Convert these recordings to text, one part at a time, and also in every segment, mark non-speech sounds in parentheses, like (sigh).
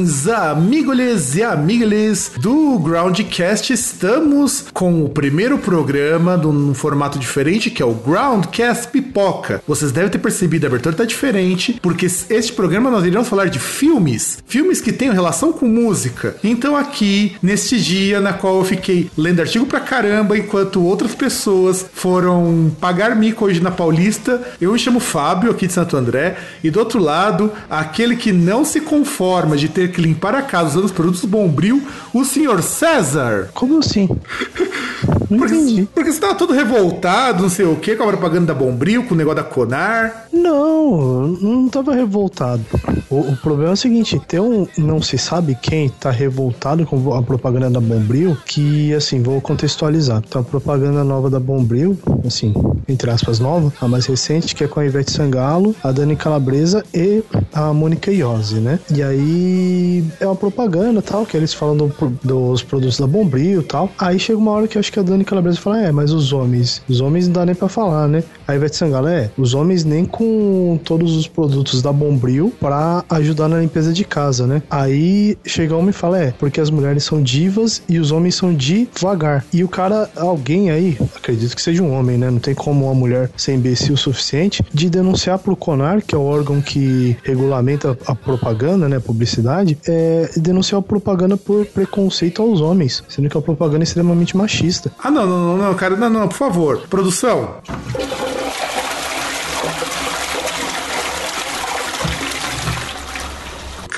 Saudações, amigos e amigas do Groundcast. Estamos com o primeiro programa num formato diferente, que é o Groundcast Pipoca. Vocês devem ter percebido, a abertura tá diferente, porque este programa nós iremos falar de filmes, filmes que tenham relação com música. Então aqui, neste dia na qual eu fiquei lendo artigo pra caramba, enquanto outras pessoas foram pagar mico hoje na Paulista, eu me chamo Fábio, aqui de Santo André, e do outro lado, aquele que não se conforma de ter que limpar a casa usando os produtos Bombril, o senhor César. Como assim? (laughs) Não Porque, entendi. porque você tava todo revoltado, não sei o que, com a propaganda da Bombril, com o negócio da Conar. Não, não tava revoltado. O, o problema é o seguinte, tem um não se sabe quem tá revoltado com a propaganda da Bombril, que assim, vou contextualizar. Então a propaganda nova da Bombril, assim, entre aspas nova, a mais recente, que é com a Ivete Sangalo, a Dani Calabresa e a Mônica Iose, né? E aí é uma propaganda tal, que eles falam do- dos produtos da Bombril tal. Aí chega uma hora que acho que a Dani Calabresa fala, é, mas os homens, os homens não dá nem pra falar, né? Aí Ivete Sangalo, é, os homens nem com todos os produtos da Bombril pra ajudar na limpeza de casa, né? Aí chega um e fala, é, porque as mulheres são divas e os homens são devagar. E o cara, alguém aí, acredito que seja um homem, né? Não tem como uma mulher ser imbecil o suficiente de denunciar pro CONAR, que é o órgão que regulamenta a propaganda, né? Publicidade, é denunciar a propaganda por preconceito aos homens, sendo que a propaganda é extremamente machista. Ah, não, não, não, não, cara, não, não, por favor. Produção.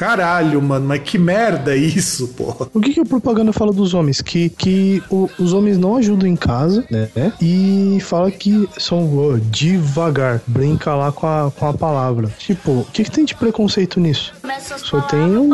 Caralho, mano, mas que merda isso, porra. O que, que a propaganda fala dos homens? Que, que o- os homens não ajudam em casa, né? E fala que são ó, devagar. Brinca lá com a, com a palavra. Tipo, o que, que tem de preconceito nisso? Só tem um.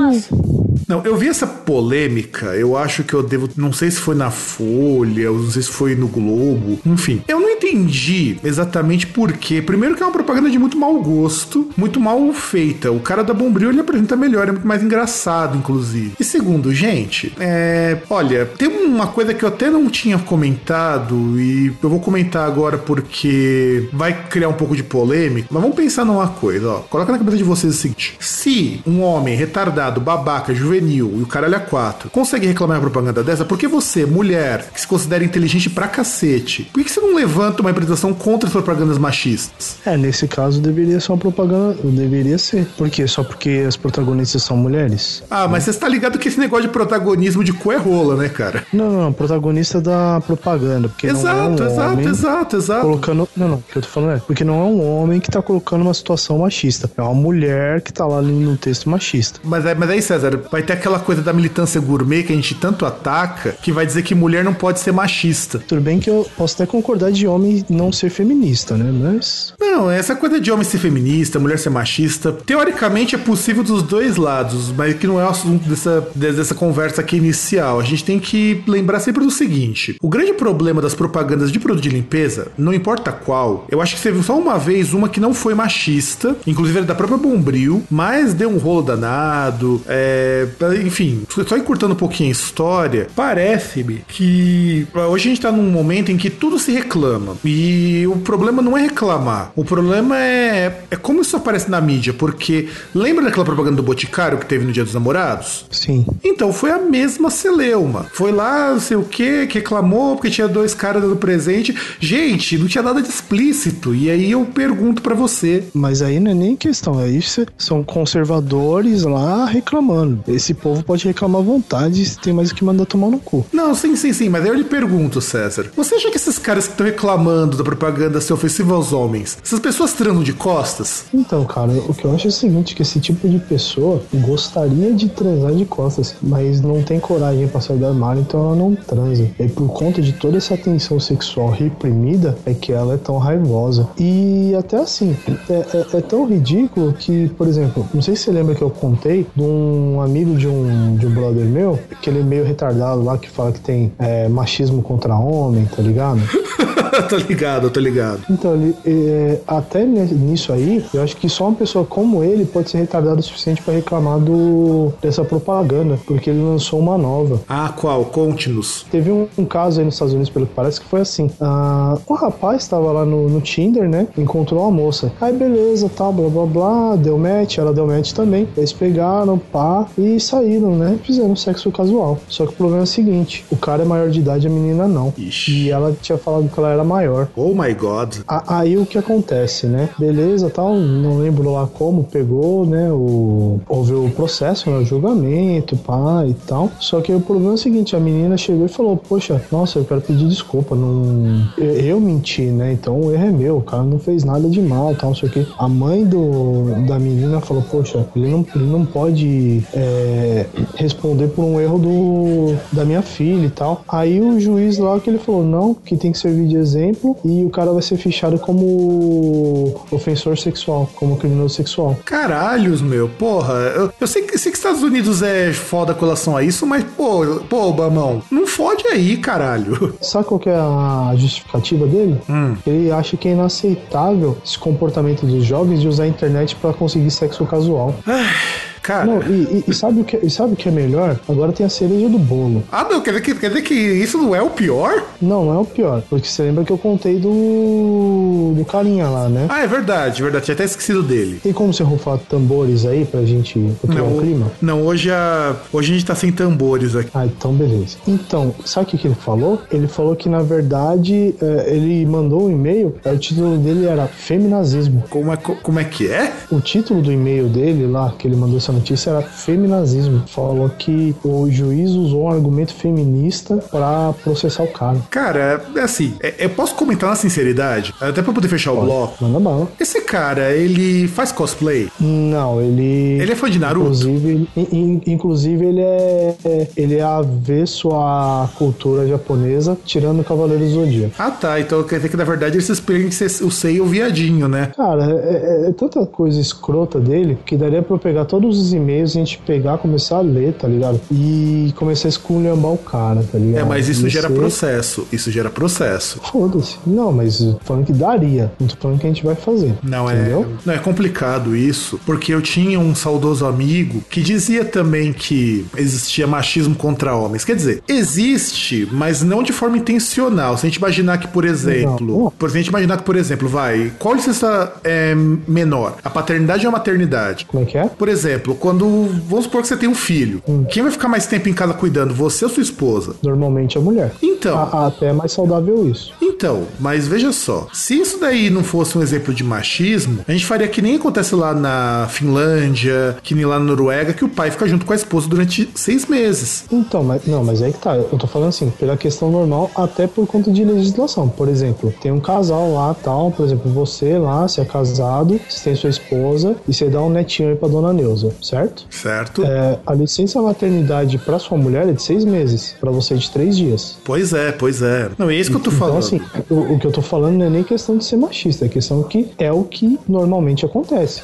Não, eu vi essa polêmica, eu acho que eu devo. Não sei se foi na Folha, eu não sei se foi no Globo, enfim. Eu não entendi exatamente por quê. Primeiro, que é uma propaganda de muito mau gosto, muito mal feita. O cara da Bombril ele apresenta melhor, é muito mais engraçado, inclusive. E segundo, gente, é. Olha, tem uma coisa que eu até não tinha comentado e eu vou comentar agora porque vai criar um pouco de polêmica. Mas vamos pensar numa coisa, ó. Coloca na cabeça de vocês o seguinte: se um homem retardado, babaca, juvenil e o caralho a quatro consegue reclamar uma propaganda dessa, por que você, mulher, que se considera inteligente pra cacete, por que você não levanta uma representação contra as propagandas machistas? É, nesse caso deveria ser uma propaganda. Deveria ser. Por quê? Só porque as protagonistas são mulheres? Ah, mas você está ligado que esse negócio de protagonismo de cu é rola, né, cara? Não, não. Protagonista da propaganda. Porque não é Exato, um exato, homem exato, exato. colocando. Não, não. O que eu tô falando é. Porque não é um homem que tá colocando uma situação machista. É uma mulher que tá lá no texto machista. Mas, aí- mas aí, César, vai ter aquela coisa da militância gourmet que a gente tanto ataca, que vai dizer que mulher não pode ser machista. Tudo bem que eu posso até concordar de homem não ser feminista, né? Mas. Não, essa coisa de homem ser feminista, mulher ser machista, teoricamente é possível dos dois lados, mas que não é o assunto dessa, dessa conversa aqui inicial. A gente tem que lembrar sempre do seguinte: o grande problema das propagandas de produto de limpeza, não importa qual, eu acho que você viu só uma vez uma que não foi machista, inclusive era da própria Bombril, mas deu um rolo danado, é, enfim, só encurtando um pouquinho a história, parece-me que hoje a gente tá num momento em que tudo se reclama. E o problema não é reclamar. O problema é, é como isso aparece na mídia. Porque lembra daquela propaganda do Boticário que teve no Dia dos Namorados? Sim. Então foi a mesma celeuma. Foi lá, não sei o que, que reclamou porque tinha dois caras dando presente. Gente, não tinha nada de explícito. E aí eu pergunto pra você. Mas aí não é nem questão, aí cê- são conservadores lá reclamando. Esse povo pode reclamar à vontade se tem mais o que mandar tomar no cu. Não, sim, sim, sim, mas aí eu lhe pergunto, César. Você acha que esses caras que estão reclamando da propaganda ser ofensiva aos homens, essas pessoas transam de costas? Então, cara, o que eu acho é o seguinte, que esse tipo de pessoa gostaria de transar de costas, mas não tem coragem pra sair do armário, então ela não transa. E por conta de toda essa tensão sexual reprimida, é que ela é tão raivosa. E até assim, é, é- é tão ridículo que, por exemplo, não sei se você lembra que eu contei de um amigo de um, de um brother meu, que ele é meio retardado lá, que fala que tem é, machismo contra homem, tá ligado? (laughs) tô ligado, tô ligado. Então, ele, é, até nisso aí, eu acho que só uma pessoa como ele pode ser retardado o suficiente para reclamar do, dessa propaganda, porque ele lançou uma nova. Ah, qual? Conte-nos. Teve um, um, caso aí nos Estados Unidos, pelo que parece, que foi assim. Ah, um rapaz estava lá no, no, Tinder, né? Encontrou uma moça. Aí beleza, tal, blá blá blá, deu match, ela deu match também. Eles pegaram, pá, e saíram, né? Fizeram sexo casual. Só que o problema é o seguinte: o cara é maior de idade, a menina não. Ixi. E ela tinha falado que ela era maior. Oh my god. A, aí o que acontece, né? Beleza, tal, não lembro lá como, pegou, né? O, houve o processo, né? O julgamento, pá e tal. Só que o problema é o seguinte: a menina chegou e falou: Poxa, nossa, eu quero pedir desculpa. Não... Eu, eu menti, né? Então o erro é meu. O cara não fez nada de mal, tal, só que a mãe do, da menina falou: Poxa, ele não, ele não pode é, responder por um erro do, da minha filha e tal. Aí o juiz lá que ele falou: Não, que tem que servir de exemplo e o cara vai ser fichado como ofensor sexual, como criminoso sexual. Caralhos, meu, porra. Eu, eu sei, que, sei que Estados Unidos é foda com relação a isso, mas, pô, pô, Bamão, não fode aí, caralho. Sabe qual que é a justificativa dele? Hum. Ele acha que é inaceitável esse comportamento dos jovens de usar a internet para conseguir sexo casual. Cara. Não, e, e, sabe o que, e sabe o que é melhor? Agora tem a cereja do bolo. Ah, não, quer dizer, que, quer dizer que isso não é o pior? Não, não é o pior. Porque você lembra que eu contei do. do carinha lá, né? Ah, é verdade, verdade. Tinha até esquecido dele. Tem como você rufar tambores aí pra gente criar um clima? Não, hoje a, hoje a gente tá sem tambores aqui. Ah, então beleza. Então, sabe o que, ele falou? Ele falou que na verdade é, ele mandou um e-mail, é, o título dele era Feminazismo. Como é, como é que é? O título do e-mail dele lá, que ele mandou essa notícia era feminazismo. Falou que o juiz usou um argumento feminista para processar o cara. Cara, é assim, é, eu posso comentar na sinceridade, até pra poder fechar Pode. o bloco. Manda bala. Esse cara, ele faz cosplay? Não, ele. Ele é fã de Naruto? Inclusive, in, inclusive ele é. Ele é avesso à cultura japonesa, tirando o Cavaleiro do Zodíaco. Ah, tá. Então quer dizer que na verdade ele se inspira em ser o Sei o viadinho, né? Cara, é, é, é tanta coisa escrota dele que daria pra eu pegar todos os os e-mails, a gente pegar, começar a ler, tá ligado? E começar a esculhambar o cara, tá ligado? É, mas isso gera processo. Isso gera processo. Foda-se. Não, mas falando que daria. Não tô falando que a gente vai fazer. Não, é, entendeu? é. Não, é complicado isso, porque eu tinha um saudoso amigo que dizia também que existia machismo contra homens. Quer dizer, existe, mas não de forma intencional. Se a gente imaginar que, por exemplo, não. por a gente imaginar que, por exemplo, vai, qual licença é menor? A paternidade ou a maternidade? Como é que é? Por exemplo, quando. Vamos supor que você tem um filho. Hum. Quem vai ficar mais tempo em casa cuidando? Você ou sua esposa? Normalmente a mulher. Então. A, até é mais saudável isso. Então, mas veja só. Se isso daí não fosse um exemplo de machismo, a gente faria que nem acontece lá na Finlândia, que nem lá na Noruega, que o pai fica junto com a esposa durante seis meses. Então, mas não, mas aí que tá. Eu tô falando assim, pela questão normal, até por conta de legislação. Por exemplo, tem um casal lá tal, por exemplo, você lá, você é casado, você tem sua esposa e você dá um netinho aí pra dona Neuza certo? Certo. É, a licença maternidade para sua mulher é de seis meses, para você é de três dias. Pois é, pois é. Não, é isso que eu tô então, falando. Então, assim, o, o, que eu tô falando não é nem questão de ser machista, é questão que é o que normalmente acontece.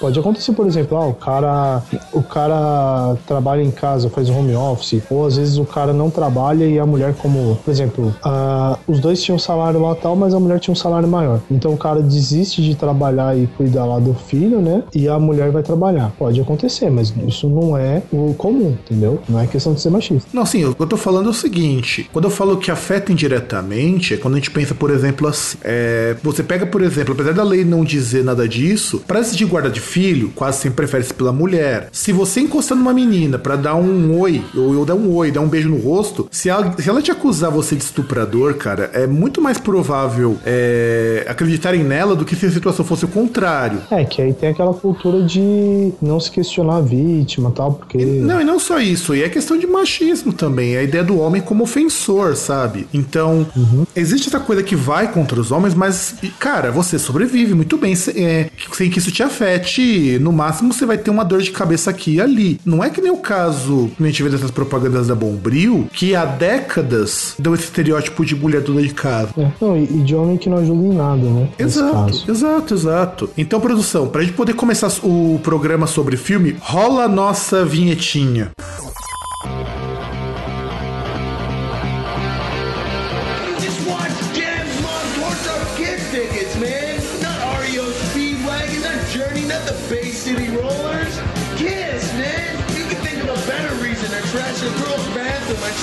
pode acontecer, por exemplo, ah, o cara, o cara trabalha em casa, faz home office, ou às vezes o cara não trabalha e a mulher, como, por exemplo, uh, os dois tinham salário lá tal, mas a mulher tinha um salário maior. Então o cara desiste de trabalhar e cuidar lá do filho, né? E a mulher vai trabalhar. Pode acontecer, mas isso não é o comum, entendeu? Não é questão de ser machista. Não, sim, eu tô falando é o seguinte: quando eu falo que afeta indiretamente, é quando a gente pensa, por exemplo, assim. É, você pega, por exemplo, apesar da lei não dizer nada disso, para de guarda de filho, quase sempre prefere-se pela mulher. Se você encostar numa menina para dar um oi, ou, ou dar um oi, dar um beijo no rosto, se ela, se ela te acusar você de estuprador, cara, é muito mais provável é, acreditarem nela do que se a situação fosse o contrário. É, que aí tem aquela cultura de não se questionar a vítima tal, porque. Não, e não só isso, e é questão de machismo também, a ideia do homem como ofensor, sabe? Então, uhum. existe essa coisa que vai contra os homens, mas, cara, você sobrevive muito bem é, sem que isso te afete. No máximo, você vai ter uma dor de cabeça aqui e ali. Não é que nem o caso que a gente vê dessas propagandas da Bombril, que há décadas deu esse estereótipo de mulher dona de casa. É, não, e, de homem que não ajuda em nada, né? Exato, exato, exato. Então, produção, pra gente poder começar o programa sobre filme, rola a nossa vinhetinha.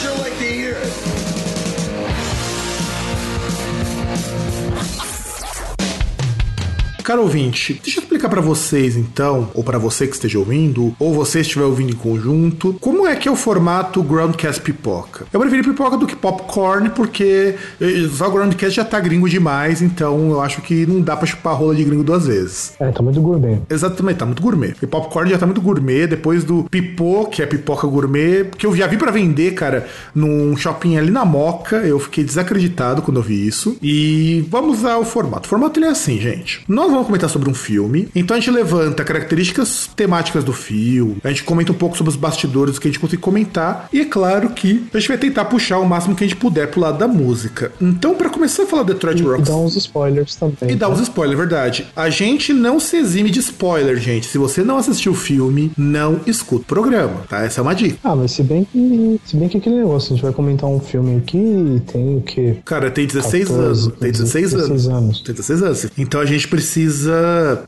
Sure like to hear it. Caro ouvinte, deixa eu explicar para vocês então, ou para você que esteja ouvindo, ou você estiver ouvindo em conjunto, como é que é o formato Groundcast Pipoca. Eu preferi pipoca do que popcorn porque eh, só o Groundcast já tá gringo demais, então eu acho que não dá para chupar rola de gringo duas vezes. É, tá muito gourmet. Exatamente, tá muito gourmet. Porque popcorn já tá muito gourmet, depois do pipô, que é pipoca gourmet, que eu já vi para vender, cara, num shopping ali na Moca, eu fiquei desacreditado quando eu vi isso. E vamos ao formato. O formato ele é assim, gente. Nós vamos comentar sobre um filme. Então a gente levanta características temáticas do filme, a gente comenta um pouco sobre os bastidores que a gente consegue comentar, e é claro que a gente vai tentar puxar o máximo que a gente puder pro lado da música. Então, para começar a falar Detroit E, e dá uns spoilers também. E dá tá? uns spoilers, verdade. A gente não se exime de spoiler, gente. Se você não assistiu o filme, não escuta o programa, tá? Essa é uma dica. Ah, mas se bem que. Se bem que aquele negócio, a gente vai comentar um filme aqui e tem o quê? Cara, tem 16 14, anos. Tem 16, 16 anos. anos. Tem 16 anos. Então a gente precisa.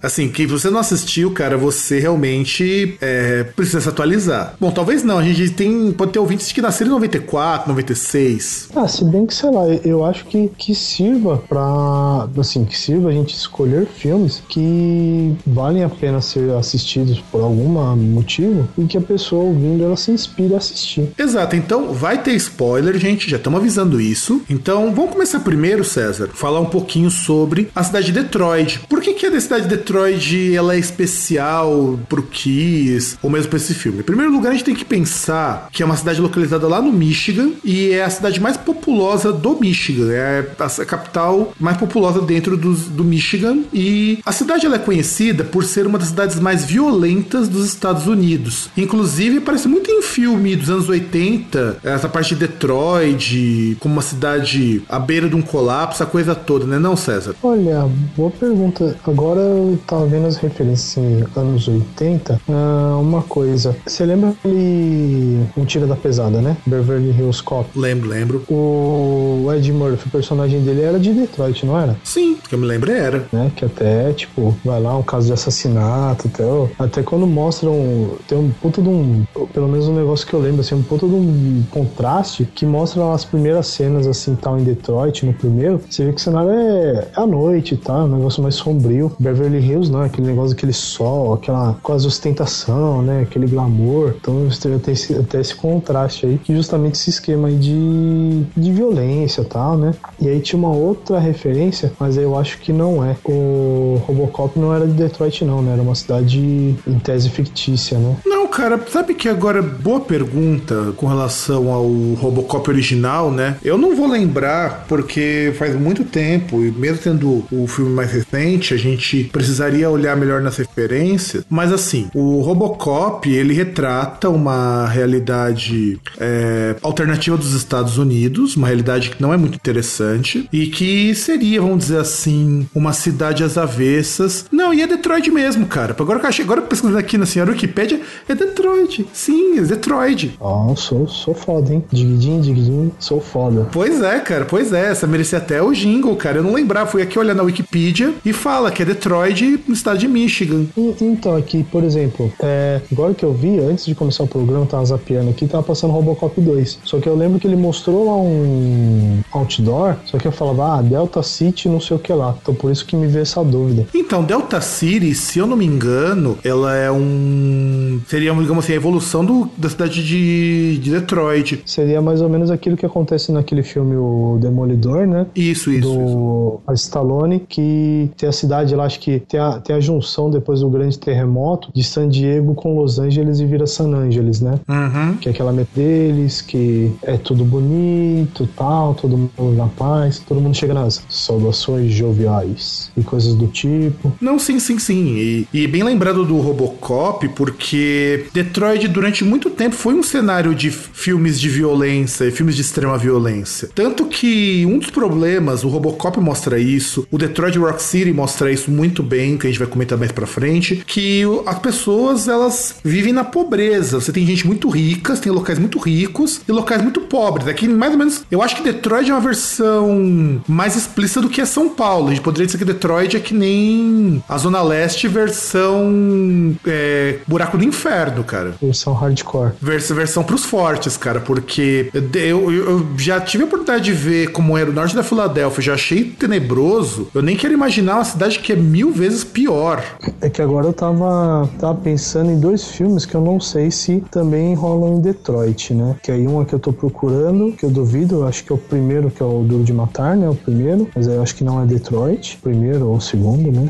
Assim, que você não assistiu, cara, você realmente é, precisa se atualizar. Bom, talvez não. A gente tem. Pode ter ouvintes que nasceram em 94, 96. Ah, se bem que, sei lá, eu acho que, que sirva pra. Assim, que sirva a gente escolher filmes que valem a pena ser assistidos por algum motivo e que a pessoa ouvindo ela se inspire a assistir. Exato, então vai ter spoiler, gente, já estamos avisando isso. Então vamos começar primeiro, César, falar um pouquinho sobre a cidade de Detroit. Por que, que a cidade de Detroit ela é especial pro Kiss, ou mesmo pra esse filme? Em primeiro lugar, a gente tem que pensar que é uma cidade localizada lá no Michigan e é a cidade mais populosa do Michigan, é a capital mais populosa dentro do Michigan e a cidade ela é conhecida por ser uma das cidades mais violentas dos Estados Unidos. Inclusive, parece muito em filme dos anos 80, essa parte de Detroit, como uma cidade à beira de um colapso, a coisa toda, né, não, César? Olha, boa pergunta. Agora eu tava vendo as referências em anos 80. Ah, uma coisa, você lembra aquele Um Tira da Pesada, né? Beverly Hills Cop. Lembro, lembro. O Ed Murphy, o personagem dele era de Detroit, não era? Sim, que eu me lembro era. né? Que até, tipo, vai lá um caso de assassinato, até, até quando mostram. Tem um puto de um. Pelo menos um negócio que eu lembro, assim, um puto de um contraste que mostra as primeiras cenas, assim, tal, em Detroit, no primeiro. Você vê que o cenário é à noite tal, um negócio mais sombrio. Beverly Hills, não, aquele negócio, aquele sol, aquela quase ostentação, né? Aquele glamour. Então tem tem esse, esse contraste aí, que justamente esse esquema aí de, de violência e tal, né? E aí tinha uma outra referência, mas eu acho que não é. O Robocop não era de Detroit, não, né? Era uma cidade em tese fictícia, né? Não, cara, sabe que agora, boa pergunta com relação ao Robocop original, né? Eu não vou lembrar porque faz muito tempo, e mesmo tendo o filme mais recente, a gente precisaria olhar melhor nas referências. Mas assim, o Robocop, ele retrata uma realidade é, alternativa dos Estados Unidos, uma realidade que não é muito interessante, e que seria, vamos dizer assim, uma cidade às avessas. Não, e é Detroit mesmo, cara. Agora que eu achei, agora pesquisando aqui na senhora Wikipedia, é Detroit. Sim, é Detroit. Ó, sou, sou foda, hein? Digidinho, digidinho, sou foda. Pois é, cara, pois é. Essa merecia até o jingle, cara. Eu não lembrava. Fui aqui olhar na Wikipedia e fala que é Detroit no estado de Michigan. Então, aqui, por exemplo, é, agora que eu vi, antes de começar o programa, tava zapeando aqui, tava passando Robocop 2. Só que eu lembro que ele mostrou lá um outdoor, só que eu falava, ah, Delta City, não sei o que lá. Então por isso que me veio essa dúvida. Então, Delta City, se eu não me engano, ela é um. Seria, digamos assim, a evolução do- da cidade de, de Detroit. Seria mais ou menos aquilo que acontece naquele filme O Demolidor, né? Isso, isso. isso. do a Stallone, que tem a cidade lá, acho que tem a, tem a junção depois do grande terremoto de San Diego com Los Angeles e vira San Angeles, né? Uhum. Que é aquela meta deles, que é tudo bonito tal, todo mundo na paz, todo mundo chega nas saudações joviais e coisas do tipo. Não, sim, sim, sim. E, e bem lembrado do Robocop, porque Detroit durante muito tempo foi um cenário de filmes de violência e filmes de extrema violência. Tanto que um dos problemas, o Robocop mostra isso, o Detroit Rock City mostra isso muito bem, que a gente vai comentar mais pra frente, que as pessoas elas vivem na pobreza. Você tem gente muito rica, tem locais muito ricos e locais muito pobres. Aqui mais ou menos, eu acho que Detroit é uma versão mais explícita do que é São Paulo. A gente poderia dizer que Detroit é que nem a Zona Leste versão é, buraco do inferno. inferno, cara. Versão hardcore. Vers versão pros fortes, cara, porque eu, eu, eu, já tive a oportunidade de ver como era o norte da Filadélfia, já achei tenebroso. Eu nem quero imaginar uma cidade que é mil vezes pior. É que agora eu tava, tava pensando em dois filmes que eu não sei se também rolam em Detroit, né? Que aí um é que eu tô procurando, que eu duvido, eu acho que é o primeiro, que é o Duro de Matar, né? O primeiro, mas eu acho que não é Detroit, primeiro ou segundo, né?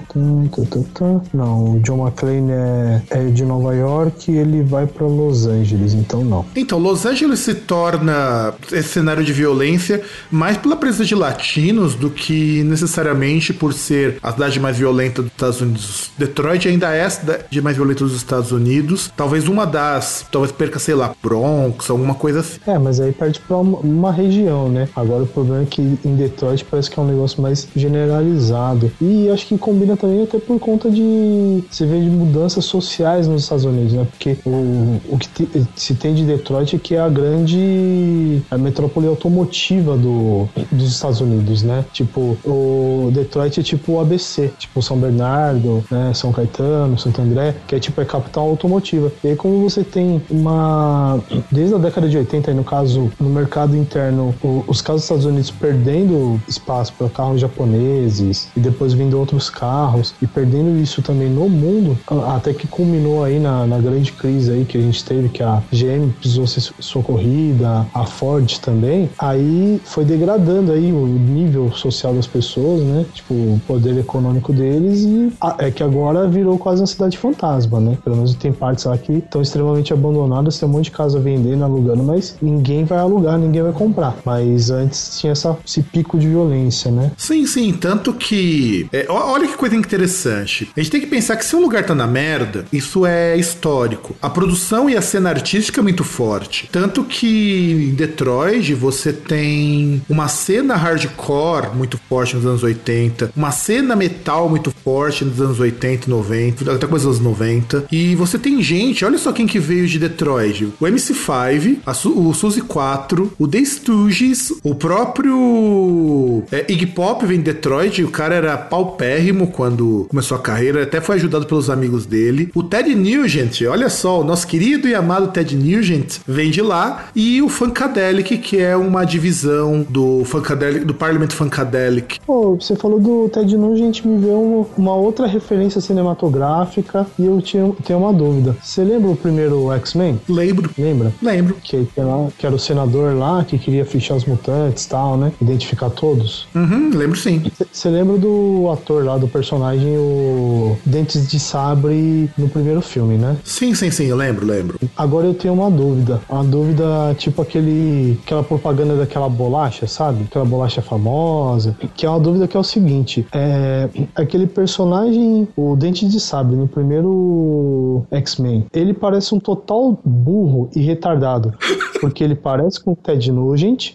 Não, o John McClane é, é de Nova York e ele vai para Los Angeles, então não. Então, Los Angeles se torna esse cenário de violência mais pela presença de latinos do que necessariamente por ser a cidade mais violenta dos Estados Unidos. Detroit ainda é a cidade mais violenta dos Estados Unidos. Talvez uma das, talvez perca, sei lá, Bronx, alguma coisa assim. É, mas aí perde pra uma, uma região, né? Agora o problema é que em Detroit parece que é um negócio mais generalizado. E acho que combina também até por conta de você vê de mudanças sociais nos Estados Unidos, né? Porque o, o que te, se tem de Detroit é que é a grande a metrópole automotiva do, dos Estados Unidos, né? Tipo, o Detroit é tipo o ABC, tipo São Bernardo, né? São Caetano, Santo André, que é tipo a capital automotiva. E aí, como você tem uma. Desde a década de 80, aí, no caso, no mercado interno, o, os carros dos Estados Unidos perdendo espaço para carros japoneses e depois vindo outros carros e perdendo isso também no mundo, até que culminou aí na, na grande crise aí que a gente teve, que a GM precisou ser socorrida, a Ford também, aí foi degradando aí o nível social das pessoas, né? Tipo, o poder econômico deles e a, é que agora virou quase uma cidade fantasma, né? Pelo menos tem partes lá que estão extremamente abandonadas, tem um monte de casa vendendo, alugando, mas ninguém vai alugar, ninguém vai comprar. Mas antes tinha essa, esse pico de violência, né? Sim, sim, tanto que é, olha que coisa interessante. A gente tem que pensar que se um lugar tá na merda, isso é histórico. A produção e a cena artística é muito forte. Tanto que em Detroit você tem uma cena hardcore muito forte nos anos 80, uma cena metal muito forte nos anos 80 e 90, até coisa dos 90. E você tem gente, olha só quem que veio de Detroit: o MC5, Su o Suzy 4, o The Stooges, o próprio é, Iggy Pop vem de Detroit. O cara era paupérrimo quando começou a carreira, até foi ajudado pelos amigos dele. O Ted Nugent, olha só, o nosso querido e amado Ted Nugent vem de lá. E o Funkadelic, que é uma divisão do Funkadelic, do Parlamento Funkadelic. Pô, você falou do Ted Nugent, me veio uma outra referência cinematográfica e eu tinha, tenho uma dúvida. Você lembra o primeiro X-Men? Lembro. Lembra? Lembro. Que, que, era, que era o senador lá que queria fichar os mutantes e tal, né? Identificar todos. Uhum, lembro sim. Você lembra do ator lá, do personagem, o Dentes de Sabre no primeiro filme, né? Sim, sim, sim, eu lembro, lembro. Agora eu tenho uma dúvida. Uma dúvida tipo aquele aquela propaganda daquela bolacha, sabe? Aquela bolacha famosa. Que é uma dúvida que é o seguinte: é aquele personagem, o Dente de Sabre, no primeiro X-Men, ele parece um total burro e retardado. (laughs) Porque ele parece com o Ted Nugent,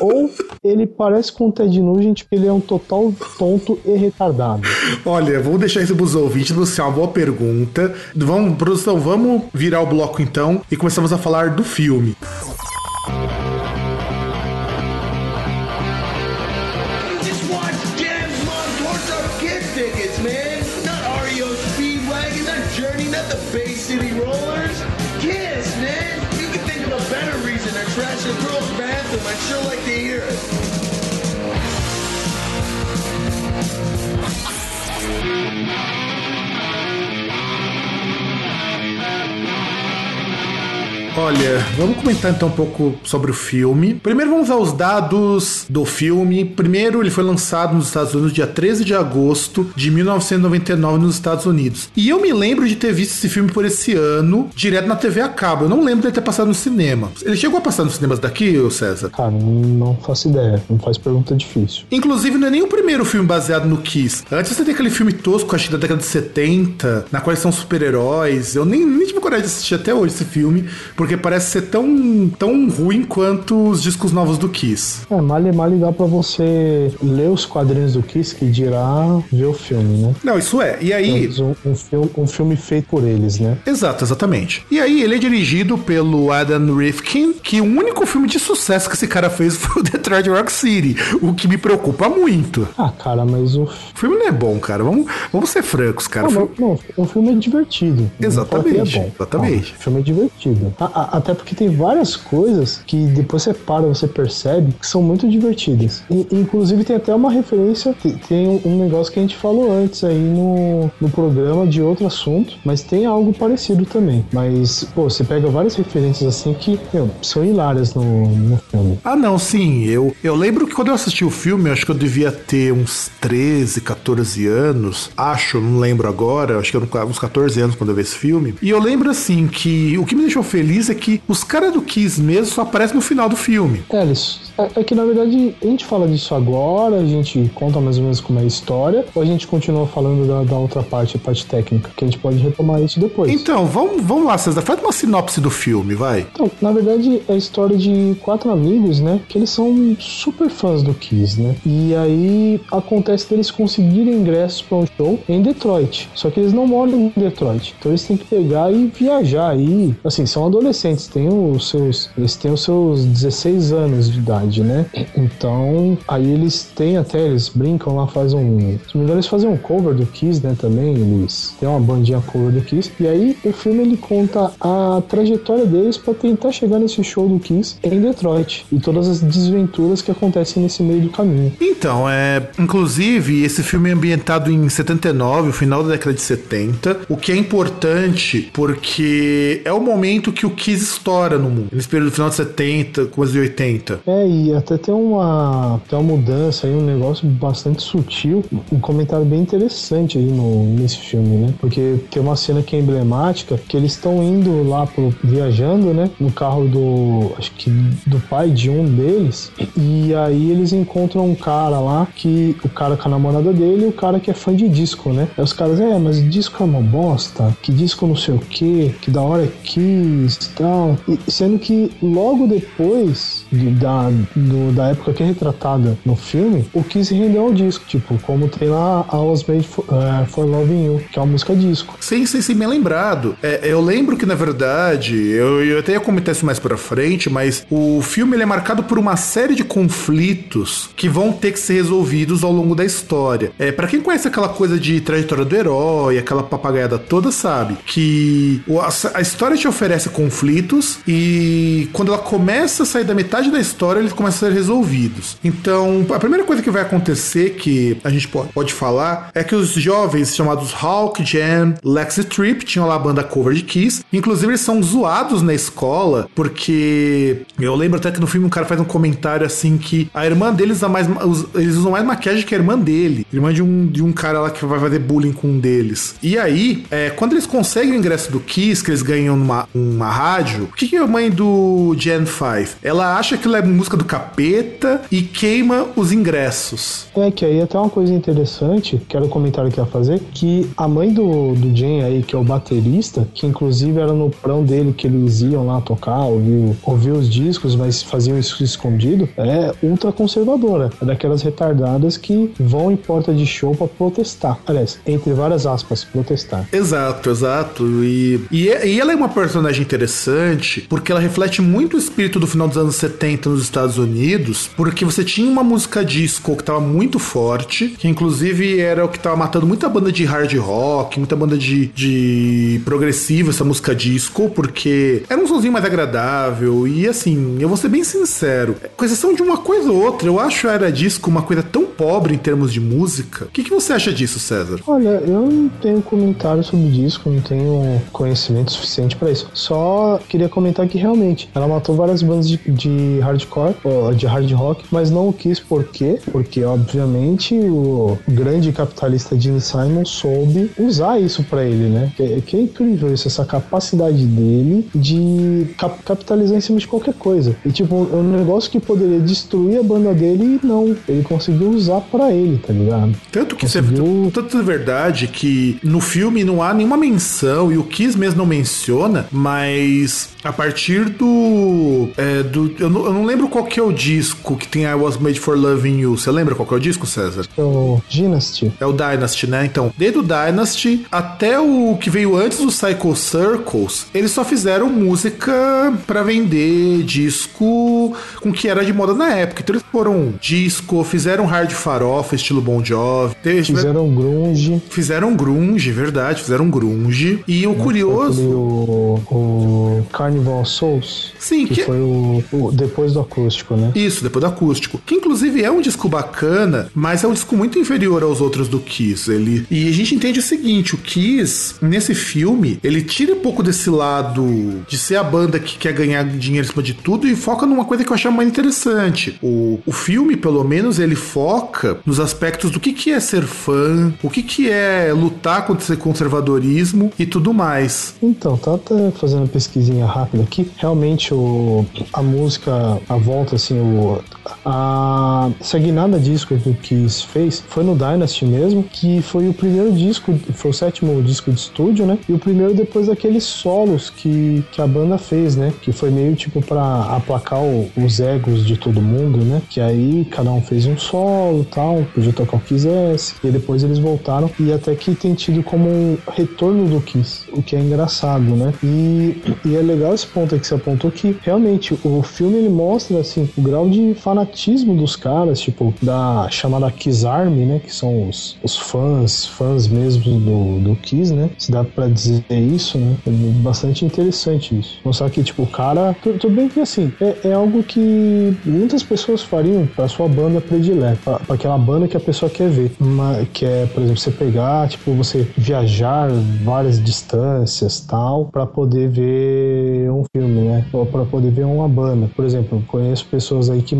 ou ele parece com o Ted Nugent porque ele é um total tonto e retardado. Olha, vou deixar isso pros ouvintes, você é uma boa pergunta. Vamos, produção, vamos virar o bloco então e começamos a falar do filme. Olha, vamos comentar então um pouco sobre o filme. Primeiro vamos aos dados do filme. Primeiro, ele foi lançado nos Estados Unidos dia 13 de agosto de 1999 nos Estados Unidos. E eu me lembro de ter visto esse filme por esse ano, direto na TV a cabo. Eu não lembro de ter passado no cinema. Ele chegou a passar nos cinemas daqui, ô César? Cara, não, não faço ideia. Não faz pergunta difícil. Inclusive, não é nem o primeiro filme baseado no Kiss. Antes você tem aquele filme tosco, acho que da década de 70, na qual eles são super-heróis. Eu nem, nem tive coragem de assistir até hoje esse filme, porque parece ser tão, tão ruim quanto os discos novos do Kiss. É, mal e mal dá pra você ler os quadrinhos do Kiss que dirá ver o filme, né? Não, isso é. E aí. Um, um, filme, um filme feito por eles, né? Exato, exatamente. E aí, ele é dirigido pelo Adam Rifkin, que o único filme de sucesso que esse cara fez (laughs) foi o Detroit Rock City, o que me preocupa muito. Ah, cara, mas o. O filme não é bom, cara. Vamos, vamos ser francos, cara. Não, O filme- não, o filme é divertido. Exatamente, é bom. exatamente. Não, o filme é divertido. A- a- até porque tem várias coisas que depois você para, você percebe que são muito divertidas. E, inclusive tem até uma referência, te- tem um- negócio que a gente falou antes aí no, no programa de outro assunto, mas tem algo parecido também. Mas, pô, você pega várias referências assim que, meu, são hilárias no, no filme. Ah, não, sim. Eu, eu lembro que quando eu assisti o filme, acho que eu devia ter uns 13, 14 anos. Acho, não lembro agora. Acho que eu não uns 14 anos quando eu vi esse filme. E eu lembro, assim, que o que me deixou feliz é que os caras do Kiss mesmo só aparecem no final do filme. É, eles, é, é que na verdade a gente fala disso agora, a gente conta mais ou menos como é a história, ou a gente continua falando da, da outra parte, a parte técnica, que a gente pode retomar isso depois. Então, vamos, vamos lá, César. Faz uma sinopse do filme, vai. Então, na verdade, é a história de quatro amigos, né? Que eles são super fãs do Kiss, né? E aí acontece deles conseguirem ingressos para um show em Detroit. Só que eles não moram em Detroit. Então eles têm que pegar e viajar aí. Assim, são adolescentes, têm os seus. Eles têm os seus 16 anos de idade, né? Então, aí eles têm até, eles brincam lá, fazem um. Se eles fazem um cover do Kiss, né? Também. Eles têm uma bandinha cover do Kiss. E aí o filme ele conta a trajetória deles para tentar chegar nesse show do Kiss em Detroit e todas as desventuras que acontecem nesse meio do caminho. Então, é. Inclusive, esse filme é ambientado em 79, o final da década de 70, o que é importante porque é o momento que o Kiss estoura no mundo. Nesse período final de 70, começo de 80. É, e até tem uma, tem uma mudança aí, um negócio bastante sutil, um comentário bem interessante aí no, nesse filme, né? Porque tem uma cena que é emblemática, que eles estão indo lá pro, viajando, né? No carro do, acho que do pai de um deles, e aí eles encontram um cara lá, que o cara com a namorada dele e o cara que é fã de disco, né? Aí os caras, é, mas disco é uma bosta, que disco não sei o que, que da hora é Kiss e tal. E, sendo que logo depois de- da, do- da época que é retratada no filme, o Kiss rendeu ao disco, tipo, como tem lá a Was Made for, eh, for You, que é uma música disco. Sim, sim, sim, bem lembrado. É, eu lembro que, na verdade, eu, eu até ia comentar isso mais pra frente, mas o filme é marcado por uma série de conflitos que vão ter que ser resolvidos ao longo da história. É, para quem conhece aquela coisa de trajetória do herói, aquela papagaiada toda, sabe que a história te oferece conflitos e quando ela começa a sair da metade da história, eles começam a ser resolvidos. Então, a primeira coisa que vai acontecer, que a gente pode, falar, é que os jovens chamados Hawk, Jam, Lexi Trip tinham lá a banda cover de Kiss. Inclusive, eles são zoados na escola, porque eu lembro até que no filme um cara faz um comentário assim que a irmã deles usa mais, eles usam mais maquiagem que a irmã dele. Irmã de um, de um cara lá que vai fazer bullying com um deles. E aí, é, quando eles conseguem o ingresso do Kiss, que eles ganham numa uma rádio, o que, que a mãe do Jen faz? Ela acha que ela é música do capeta e queima os ingressos. É, que aí até uma coisa interessante, que era o comentário que ia fazer, que a mãe do, do Jay aí, que é o baterista, que inclusive era no prão dele que eles iam lá tocar, ouvir, ouvir os discos, mas faziam isso escondido, é ultra conservadora. É daquelas retardadas que vão em porta de show pra protestar. Aliás, entre várias aspas, protestar. Exato, exato. E, e, e ela é uma personagem interessante porque ela reflete muito o espírito do final dos anos 70 nos Estados Unidos, porque você tinha uma música disco que tava muito forte, que inclusive era o que tava matando muita banda de hard rock, muita banda de, de progressivo, essa música disco, porque era um sonzinho mais agradável. E assim, eu vou ser bem sincero, com exceção de uma coisa ou outra, eu acho a era disco uma coisa tão pobre em termos de música. O que, que você acha disso, César? Olha, eu não tenho comentário sobre disco, não tenho conhecimento suficiente pra isso. Só queria comentar que realmente ela matou várias bandas de, de hardcore, de hard rock, mas não quis por quê? Porque, obviamente, o grande capitalista Gene Simon soube usar isso pra ele, né? Que, que é incrível isso, essa capacidade dele de cap- capitalizar em cima de qualquer coisa. E, tipo, é um negócio que poderia destruir a banda dele e não. Ele conseguiu usar pra ele, tá ligado? Tanto que é Conseguiu- tanto é verdade que no filme não há nenhuma menção, e o Kiss mesmo não menciona, mas a partir do. é, do eu, não, eu não lembro qual que é o disco que tem I Was Made for Loving You. Você lembra qual que é o disco, César? É o Dynasty. É o Dynasty, né? Então, desde o Dynasty até o que veio antes do Psycho Circles, eles só fizeram música pra vender disco com o que era de moda na época. Então eles foram disco, fizeram hard farofa, estilo Bon Jovi. Fizeram grunge. Fizeram grunge, verdade, fizeram grunge. E o Aquele, curioso. o, o Carnival Souls. Sim, Que que, foi o, o- depois do acústico, né? Isso, depois do acústico. Que inclusive é um disco bacana, mas é um disco muito inferior aos outros do Kiss. Ele... E a gente entende o seguinte: o Kiss, nesse filme, ele tira um pouco desse lado de ser a banda que quer ganhar dinheiro em cima de tudo e foca numa coisa que eu achei mais interessante. O, o filme, pelo menos, ele foca nos aspectos do que, que é ser fã, o que, que é lutar contra esse conservadorismo e tudo mais. Então, tá até fazendo uma pesquisinha rápida aqui. Realmente, o, a música, a volta, assim, o, a, essa guinada disco que o Kiss fez foi no Dynasty mesmo, que foi o primeiro disco, foi o sétimo disco de estúdio, né? E o primeiro depois daqueles solos que, que a banda fez, né? Que foi meio tipo pra aplacar o- os egos de todo mundo, né? Que aí cada um fez um solo tal, podia tocar o que quisesse. E depois eles voltaram e até que tem tido como um retorno do Kiss, o que é engraçado, né? E, e é legal esse ponto que você apontou que realmente o filme ele mostra assim o grau de fanatismo dos caras, tipo, da chamada Kiss Army, né? Que são os, os fãs, fãs mesmo do, do Kiss, né? Se dá pra dizer isso, né? É bastante interessante isso. Mostrar que, tipo, o cara. tu- Tudo bem que assim, é, é algo que muitas pessoas fariam pra sua banda predileta, pra, pra aquela banda que a pessoa quer ver. Mas, que é, por exemplo, você pegar, tipo, você viajar várias distâncias tal, pra poder ver um filme, né? Ou pra poder ver uma banda. Por exemplo, conheço pessoas aí que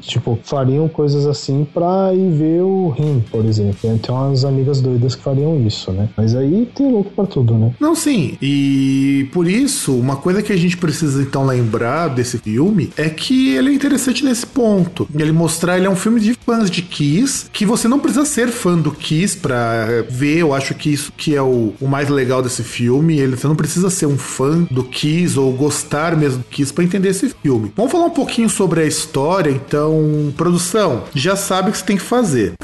tipo, fariam coisas assim pra ir ver o Rim, por exemplo. Tem umas amigas doidas que fariam isso, né? Mas aí tem louco pra tudo, né? Não, sim. E por isso, uma coisa que a gente precisa então lembrar desse filme é que ele é interessante nesse ponto. Ele mostrar ele é um filme de fãs de Kiss, que você não precisa ser fã do Kiss pra ver. Eu acho que isso que é o, o mais legal desse filme. Ele, você não precisa ser um fã do Kiss ou gostar mesmo do Kiss pra entender esse filme. Vamos falar um pouquinho sobre a história, então, produção, já sabe o que você tem que fazer.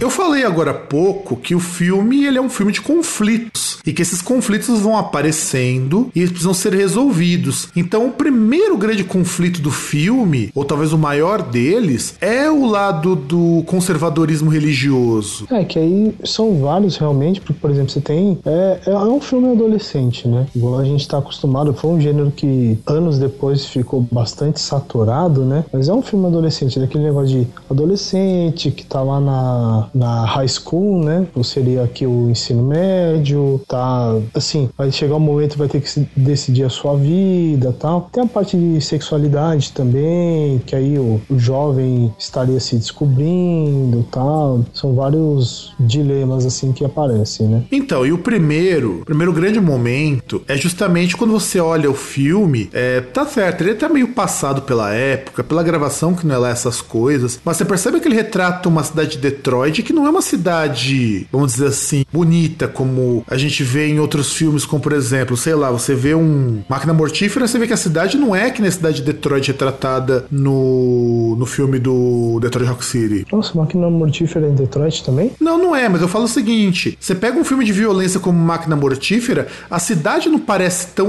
Eu falei agora há pouco que o filme ele é um filme de conflitos e que esses conflitos vão aparecendo e eles precisam ser resolvidos. Então, o primeiro grande conflito do filme, ou talvez o maior deles, é o lado do conservadorismo religioso. É, que aí são vários realmente, porque, por exemplo, você tem. É, é um filme adolescente, né? Igual a gente tá acostumado, foi um gênero que anos depois ficou bastante saturado, né? Mas é um filme adolescente, daquele negócio de adolescente que tá lá na, na high school, né? Ou seria aqui o ensino médio, tá. Assim, vai chegar um momento vai ter que decidir a sua vida tal. Tem a parte de sexualidade também, que aí o, o jovem estaria se descobrindo tal. São vários dilemas assim que aparecem, né? Então, e o primeiro, o primeiro grande momento é justamente quando você olha o filme, é, tá certo, ele tá meio passado pela época, pela gravação que não é lá essas coisas, mas você percebe que ele retrata uma cidade de Detroit que não é uma cidade, vamos dizer assim, bonita como a gente vê em outros filmes, como por exemplo, sei lá, você vê um Máquina Mortífera, você vê que a cidade não é que nem a cidade de Detroit retratada no, no filme do Detroit Rock City. Nossa, Máquina Mortífera em Detroit também? Não, não é, mas eu falo o seguinte: você pega um filme de violência como Máquina Mortífera, a cidade não parece tão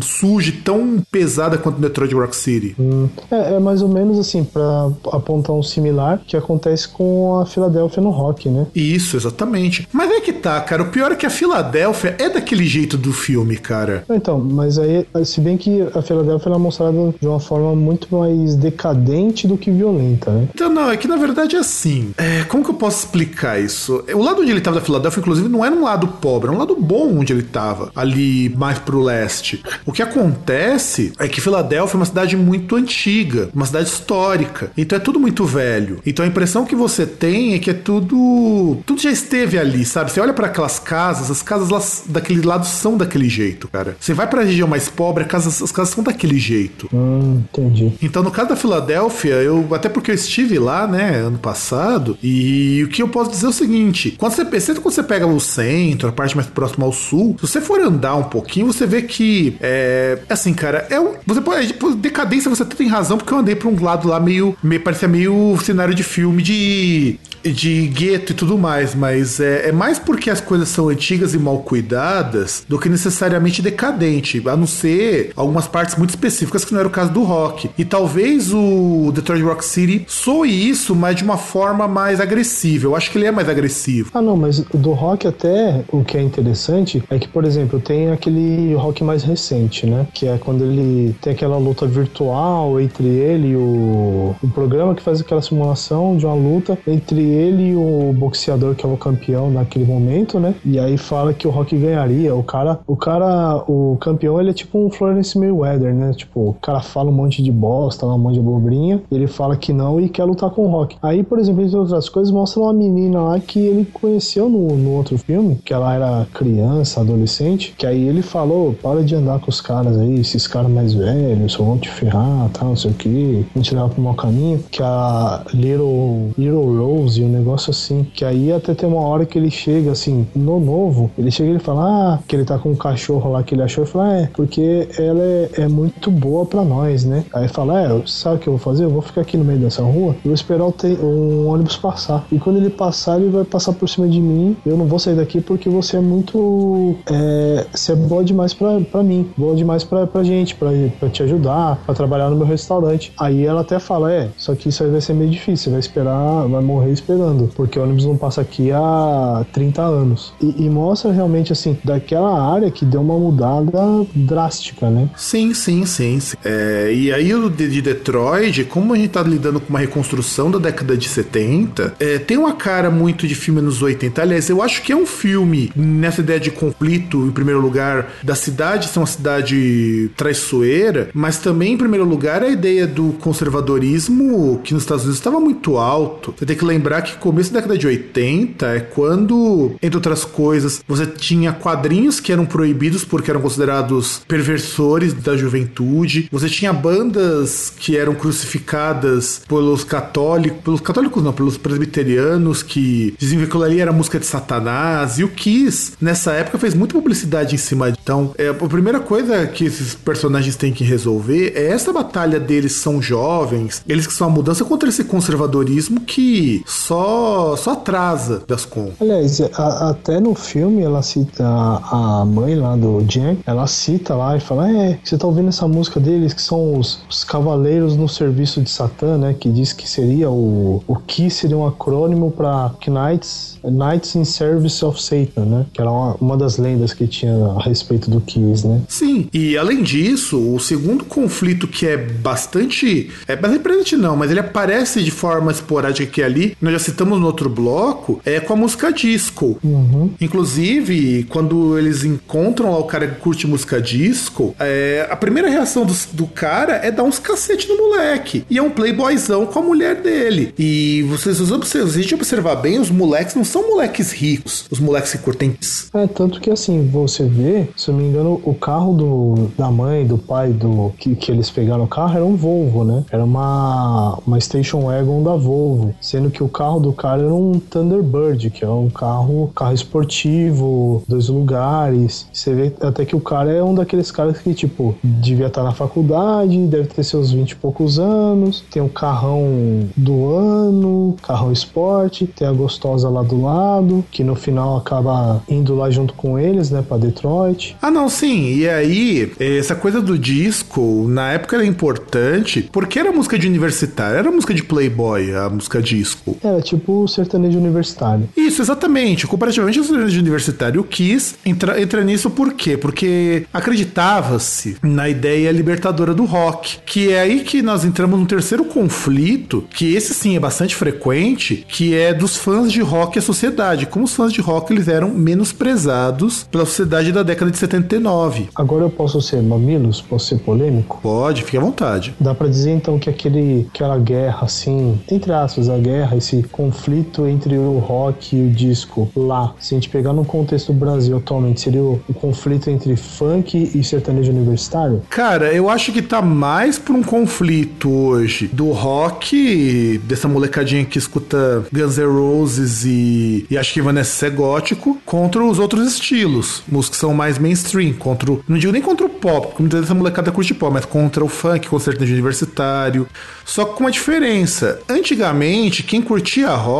suja, tão pesada quanto Detroit Rock City. Hum, É, é mais ou menos assim, pra apontar um similar que acontece com a Filadélfia no rock, né? Isso, exatamente. Mas é que tá, cara. O pior é que a Filadélfia é daquele jeito do filme, cara. Então, mas aí, se bem que a Filadélfia é mostrada de uma forma muito mais decadente do que violenta, né? Então, não, é que na verdade é assim. É, como que eu posso explicar isso? O lado onde ele tava da Filadélfia, inclusive, não era um lado pobre, era um lado bom onde ele tava, ali mais pro leste. O que acontece é que Filadélfia é uma cidade muito antiga, uma cidade histórica. Então é tudo muito velho. Então a impressão que você tem é que é tudo. Tudo já esteve ali, sabe? Você olha para aquelas casas, as casas lá daquele lado são daquele jeito, cara. Você vai pra região mais pobre, as casas, as casas são daquele jeito. Hum, entendi. Então, no caso da Filadélfia, eu até porque eu estive lá, né, ano passado, e o que eu posso dizer é o seguinte: quando você, exceto quando você pega o centro, a parte mais próxima ao sul, se você for andar um pouquinho, você vê que é assim, cara, é um, você pode tipo, decadência, você até tem razão, porque eu andei pra um lado lá meio, meio parecia meio cenário de filme de de gueto e tudo mais, mas é, é, mais porque as coisas são antigas e mal cuidadas do que necessariamente decadente, a não ser algumas partes muito específicas que não era o caso do rock. E talvez o Detroit Rock City soe isso, mas de uma forma mais agressiva. Eu acho que ele é mais agressivo. Ah, não, mas do rock até o que é interessante é que, por exemplo, tem aquele rock mais recente, né? Que é quando ele tem aquela luta virtual entre ele e o, o programa que faz aquela simulação de uma luta entre ele e o boxeador que é o campeão naquele momento, né? E aí fala que o Rock ganharia. O cara, o cara, o campeão, ele é tipo um Florence Mayweather, né? Tipo, o cara fala um monte de bosta, um monte de bobrinha, ele fala que não e quer lutar com o Rock. Aí, por exemplo, entre outras coisas, mostra uma menina lá que ele conheceu no, no outro filme, que ela era criança, adolescente, que aí ele falou, para de andar com os caras aí, esses caras mais velhos, só vão te ferrar, tal, não sei o que, vão te levar pro mau caminho, que a Little, Little Rose um negócio assim. Que aí até tem uma hora que ele chega, assim, no novo, ele chega e ele fala, ah, que ele tá com um cachorro lá que ele achou, e fala, é, porque ela é, é muito boa pra nós, né? Aí fala, é, sabe o que eu vou fazer? Eu vou ficar aqui no meio dessa rua e vou esperar um ônibus passar. E quando ele passar, ele vai passar por cima de mim. Eu não vou sair daqui porque você é muito. É, você é boa demais pra, pra mim, boa demais pra, pra gente, pra, pra te ajudar, pra trabalhar no meu restaurante. Aí ela até fala, é, só que isso aí vai ser meio difícil, você vai esperar, vai morrer esperando porque o ônibus não passa aqui há 30 anos. E, e, mostra realmente, assim, daquela área que deu uma mudada drástica, né? Sim, sim, sim. sim. É, e aí o de, de, Detroit, como a gente tá lidando com uma reconstrução da década de 70, é, tem uma cara muito de filme nos 80. Aliás, eu acho que é um filme nessa ideia de conflito, em primeiro lugar, da cidade ser uma cidade traiçoeira, mas também, em primeiro lugar, a ideia do conservadorismo que nos Estados Unidos estava muito alto. Você tem que lembrar que começo da década de 80 é quando, entre outras coisas, você tinha quadrinhos que eram proibidos porque eram considerados perversores da juventude. Você tinha bandas que eram crucificadas pelos católicos, pelos católicos não, pelos presbiterianos que diziam que aquilo ali era música de Satanás. E o Kiss, nessa época, fez muita publicidade em cima. Então, é, a primeira coisa que esses personagens têm que resolver é essa batalha deles são jovens, eles que são a mudança contra esse conservadorismo que só só, só atrasa das contas. Aliás, a, até no filme ela cita a, a mãe lá do Jen, ela cita lá e fala: É, você tá ouvindo essa música deles que são os, os Cavaleiros no Serviço de Satã, né? Que diz que seria o, o que seria um acrônimo para Knights, Knights in Service of Satan, né? Que era uma, uma das lendas que tinha a respeito do Kiss, né? Sim, e além disso, o segundo conflito que é bastante. É bastante presente, não, mas ele aparece de forma esporádica aqui ali. Nós já citamos no outro bloco, é com a música disco. Uhum. Inclusive, quando eles encontram lá o cara que curte música disco, é, a primeira reação do, do cara é dar uns cacete no moleque. E é um playboyzão com a mulher dele. E vocês, observam, se a gente observar bem, os moleques não são moleques ricos, os moleques que curtem. É, tanto que assim, você vê, se eu não me engano, o carro do, da mãe, do pai, do que, que eles pegaram o carro era um Volvo, né? Era uma, uma Station Wagon da Volvo. Sendo que o carro carro do cara era um Thunderbird, que é um carro, carro esportivo, dois lugares. Você vê até que o cara é um daqueles caras que, tipo, devia estar na faculdade, deve ter seus 20 e poucos anos, tem um carrão do ano, carrão esporte, tem a gostosa lá do lado, que no final acaba indo lá junto com eles, né, pra Detroit. Ah, não, sim. E aí, essa coisa do disco, na época era importante, porque era música de universitário, era música de playboy, a música disco. Era tipo sertanejo universitário. Isso, exatamente. Comparativamente ao sertanejo universitário, o Kiss entra, entra nisso por quê? Porque acreditava-se na ideia libertadora do rock, que é aí que nós entramos num terceiro conflito, que esse sim é bastante frequente, que é dos fãs de rock e a sociedade. Como os fãs de rock eles eram menosprezados pela sociedade da década de 79. Agora eu posso ser mamilos? Posso ser polêmico? Pode, fique à vontade. Dá para dizer então que aquele, aquela guerra assim, entre aspas, a guerra, esse esse conflito entre o rock e o disco lá, se a gente pegar no contexto do Brasil atualmente, seria o, o conflito entre funk e sertanejo universitário? Cara, eu acho que tá mais por um conflito hoje do rock, dessa molecadinha que escuta Guns N' Roses e, e acho que Vanessa é gótico, contra os outros estilos, músicas que são mais mainstream, contra o, não digo nem contra o pop, porque muitas vezes essa molecada curte pop, mas contra o funk, com o sertanejo universitário. Só com uma diferença. Antigamente, quem curtia rock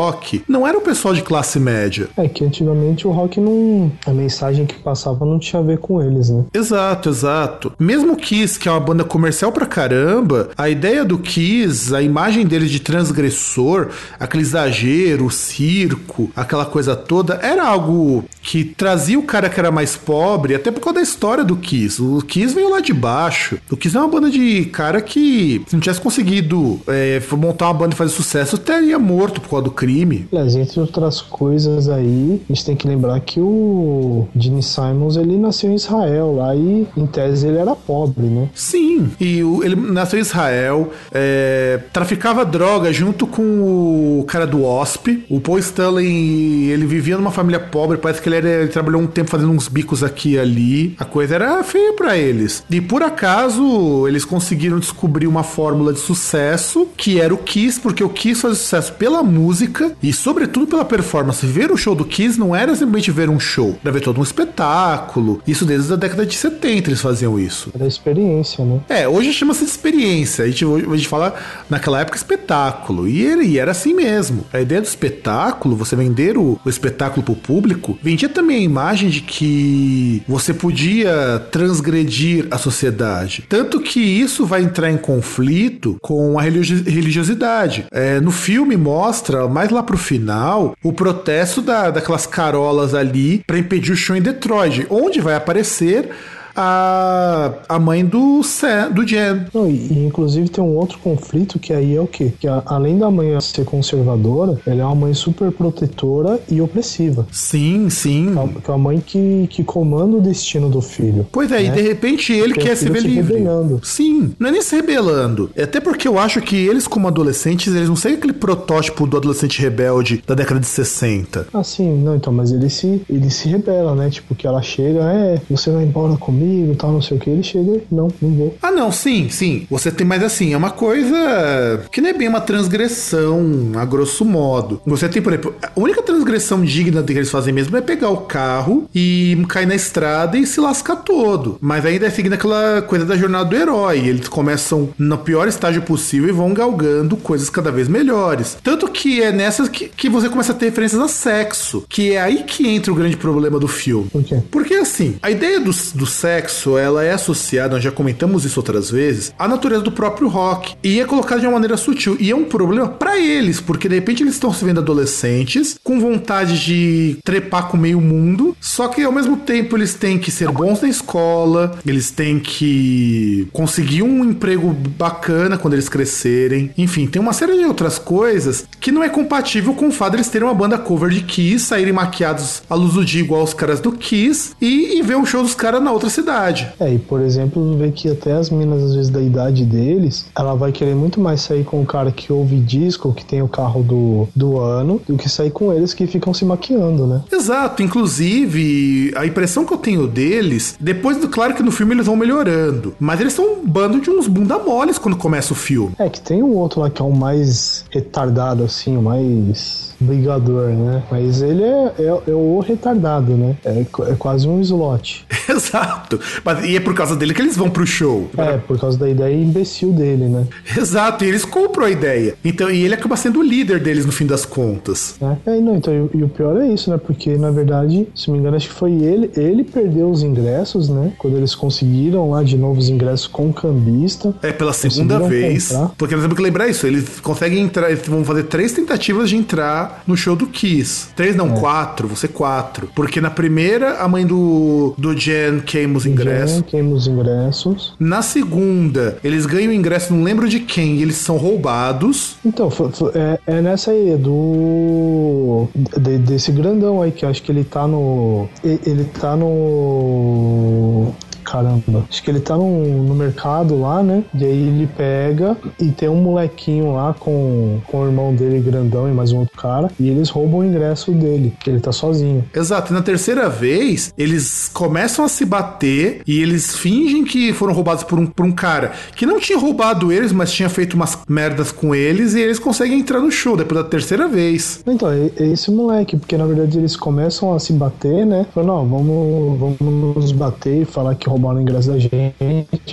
não era o pessoal de classe média. É que antigamente o rock não. A mensagem que passava não tinha a ver com eles, né? Exato, exato. Mesmo Kiss, que é uma banda comercial pra caramba, a ideia do Kiss, a imagem deles de transgressor, aquele exagero, o circo, aquela coisa toda, era algo que trazia o cara que era mais pobre, até por causa da história do Kiss. O Kiss veio lá de baixo. O Kiss é uma banda de cara que, se não tivesse conseguido é, montar uma banda e fazer sucesso, teria morto por causa do crime. Aliás, entre outras coisas aí, a gente tem que lembrar que o Gene Simons ele nasceu em Israel lá e, em tese, ele era pobre, né? Sim, e o- ele nasceu em Israel, é, traficava droga junto com o cara do OSP. O Paul Stanley, ele vivia numa família pobre, parece que ele, era- ele trabalhou um tempo fazendo uns bicos aqui e ali. A coisa era feia pra eles. E por acaso, eles conseguiram descobrir uma fórmula de sucesso, que era o Kiss, porque o Kiss fazia sucesso pela música e, sobretudo, pela performance. Ver o show do Kiss não era simplesmente ver um show, era ver todo um espetáculo. Isso desde a década de 70 eles faziam isso. Era experiência, né? É, hoje chama-se de experiência. A gente, a gente fala naquela época espetáculo. E ele e era assim mesmo. A ideia do espetáculo, você vender o, o espetáculo pro público, vendia também a imagem de que você podia transgredir a sociedade. Tanto que isso vai entrar em conflito com a religi- religiosidade. É, no filme mostra, mais lá pro final, o protesto da, daquelas carolas ali para impedir o show em Detroit, onde vai aparecer a, a mãe do Sam, do Jen. Não, e, e, inclusive tem um outro conflito que aí é o quê? Que a- além da mãe ser conservadora, ela é uma mãe super protetora e opressiva. Sim, sim. Que é uma mãe que, que comanda o destino do filho. Pois é, e de repente ele Porque quer o se ver se livre. rebelando. Sim, não é nem se rebelando. É até porque eu acho que eles, como adolescentes, eles não são aquele protótipo do adolescente rebelde da década de 60. Ah, sim, não, então, mas ele se, ele se rebela, né? Tipo, que ela chega, é, você vai embora comigo, tal, não sei o que. Ele chega, não, não vou. Ah, não, sim, sim. Você tem, mas assim, é uma coisa que não é bem uma transgressão, a grosso modo. Você tem, por exemplo, a única transgressão digna de que eles fazem mesmo é pegar o carro e cair na estrada e se lascar todo. Mas ainda é seguindo aquela coisa da jornada do herói. Eles começam no pior estágio possível e vão galgando coisas cada vez melhores. Tanto que é nessas que, que você começa a ter referências a sexo, que é aí que entra o grande problema do filme. Por quê? Porque assim, a ideia do, do sexo, ela é associada, nós já comentamos isso outras vezes, à natureza do próprio rock. E é colocada de uma maneira sutil. E é um problema pra eles, porque de repente eles estão se vendo adolescentes, com vontade de trepar com meio mundo, só que ao mesmo tempo eles têm que ser bons na escola, eles têm que conseguir um emprego bacana quando eles crescerem. Enfim, tem uma série de outras coisas que não é compatível com o fato de eles terem uma banda cover de Kiss, saírem maquiados à luz do dia igual os caras do Kiss e, e ver um show dos caras na outra cidade. É, e por exemplo, vê que até as minas, às vezes, da idade deles, ela vai querer muito mais sair com o cara que ouve disco, que tem o carro do, do ano, do que sair com eles que ficam se maquiando, né? Exato, inclusive a impressão que eu tenho deles, depois do claro que no filme eles vão melhorando, mas eles são um bando de uns bunda moles quando começa o filme. É que tem um outro lá que é o mais retardado, assim, o mais brigador, né? Mas ele é, é, é o retardado, né? É, é quase um slot. (laughs) Exato. Mas, e é por causa dele que eles vão pro show. É, por causa da ideia imbecil dele, né? Exato, e eles compram a ideia. Então, e ele acaba sendo o líder deles no fim das contas. É, é, não, então, e, e o pior é isso, né? Porque, na verdade, se não me engano, acho que foi ele, ele perdeu os ingressos, né? Quando eles conseguiram lá de novo os ingressos com o cambista. É pela segunda vez. comprar. Porque nós temos que lembrar isso. Eles conseguem entrar, eles vão fazer três tentativas de entrar no show do Kiss. Três É. não, quatro, você quatro. Porque na primeira, a mãe do, do Jen queima os ingressos. Já queima os ingressos. Na segunda, eles ganham o ingresso, não lembro de quem, eles são roubados. Então, é, é nessa aí, do. de- desse grandão aí, que eu acho que ele tá no. Ele tá no. Caramba. Acho que ele tá no, no mercado lá, né? E aí ele pega e tem um molequinho lá com, com o irmão dele grandão e mais um outro cara. E eles roubam o ingresso dele, que ele tá sozinho. Exato, e na terceira vez, eles começam a se bater e eles fingem que foram roubados por um, por um cara que não tinha roubado eles, mas tinha feito umas merdas com eles e eles conseguem entrar no show depois da terceira vez. Então, é, é esse moleque, porque na verdade eles começam a se bater, né? Falando, não, vamos, vamos nos bater e falar que roubaram o ingresso da gente.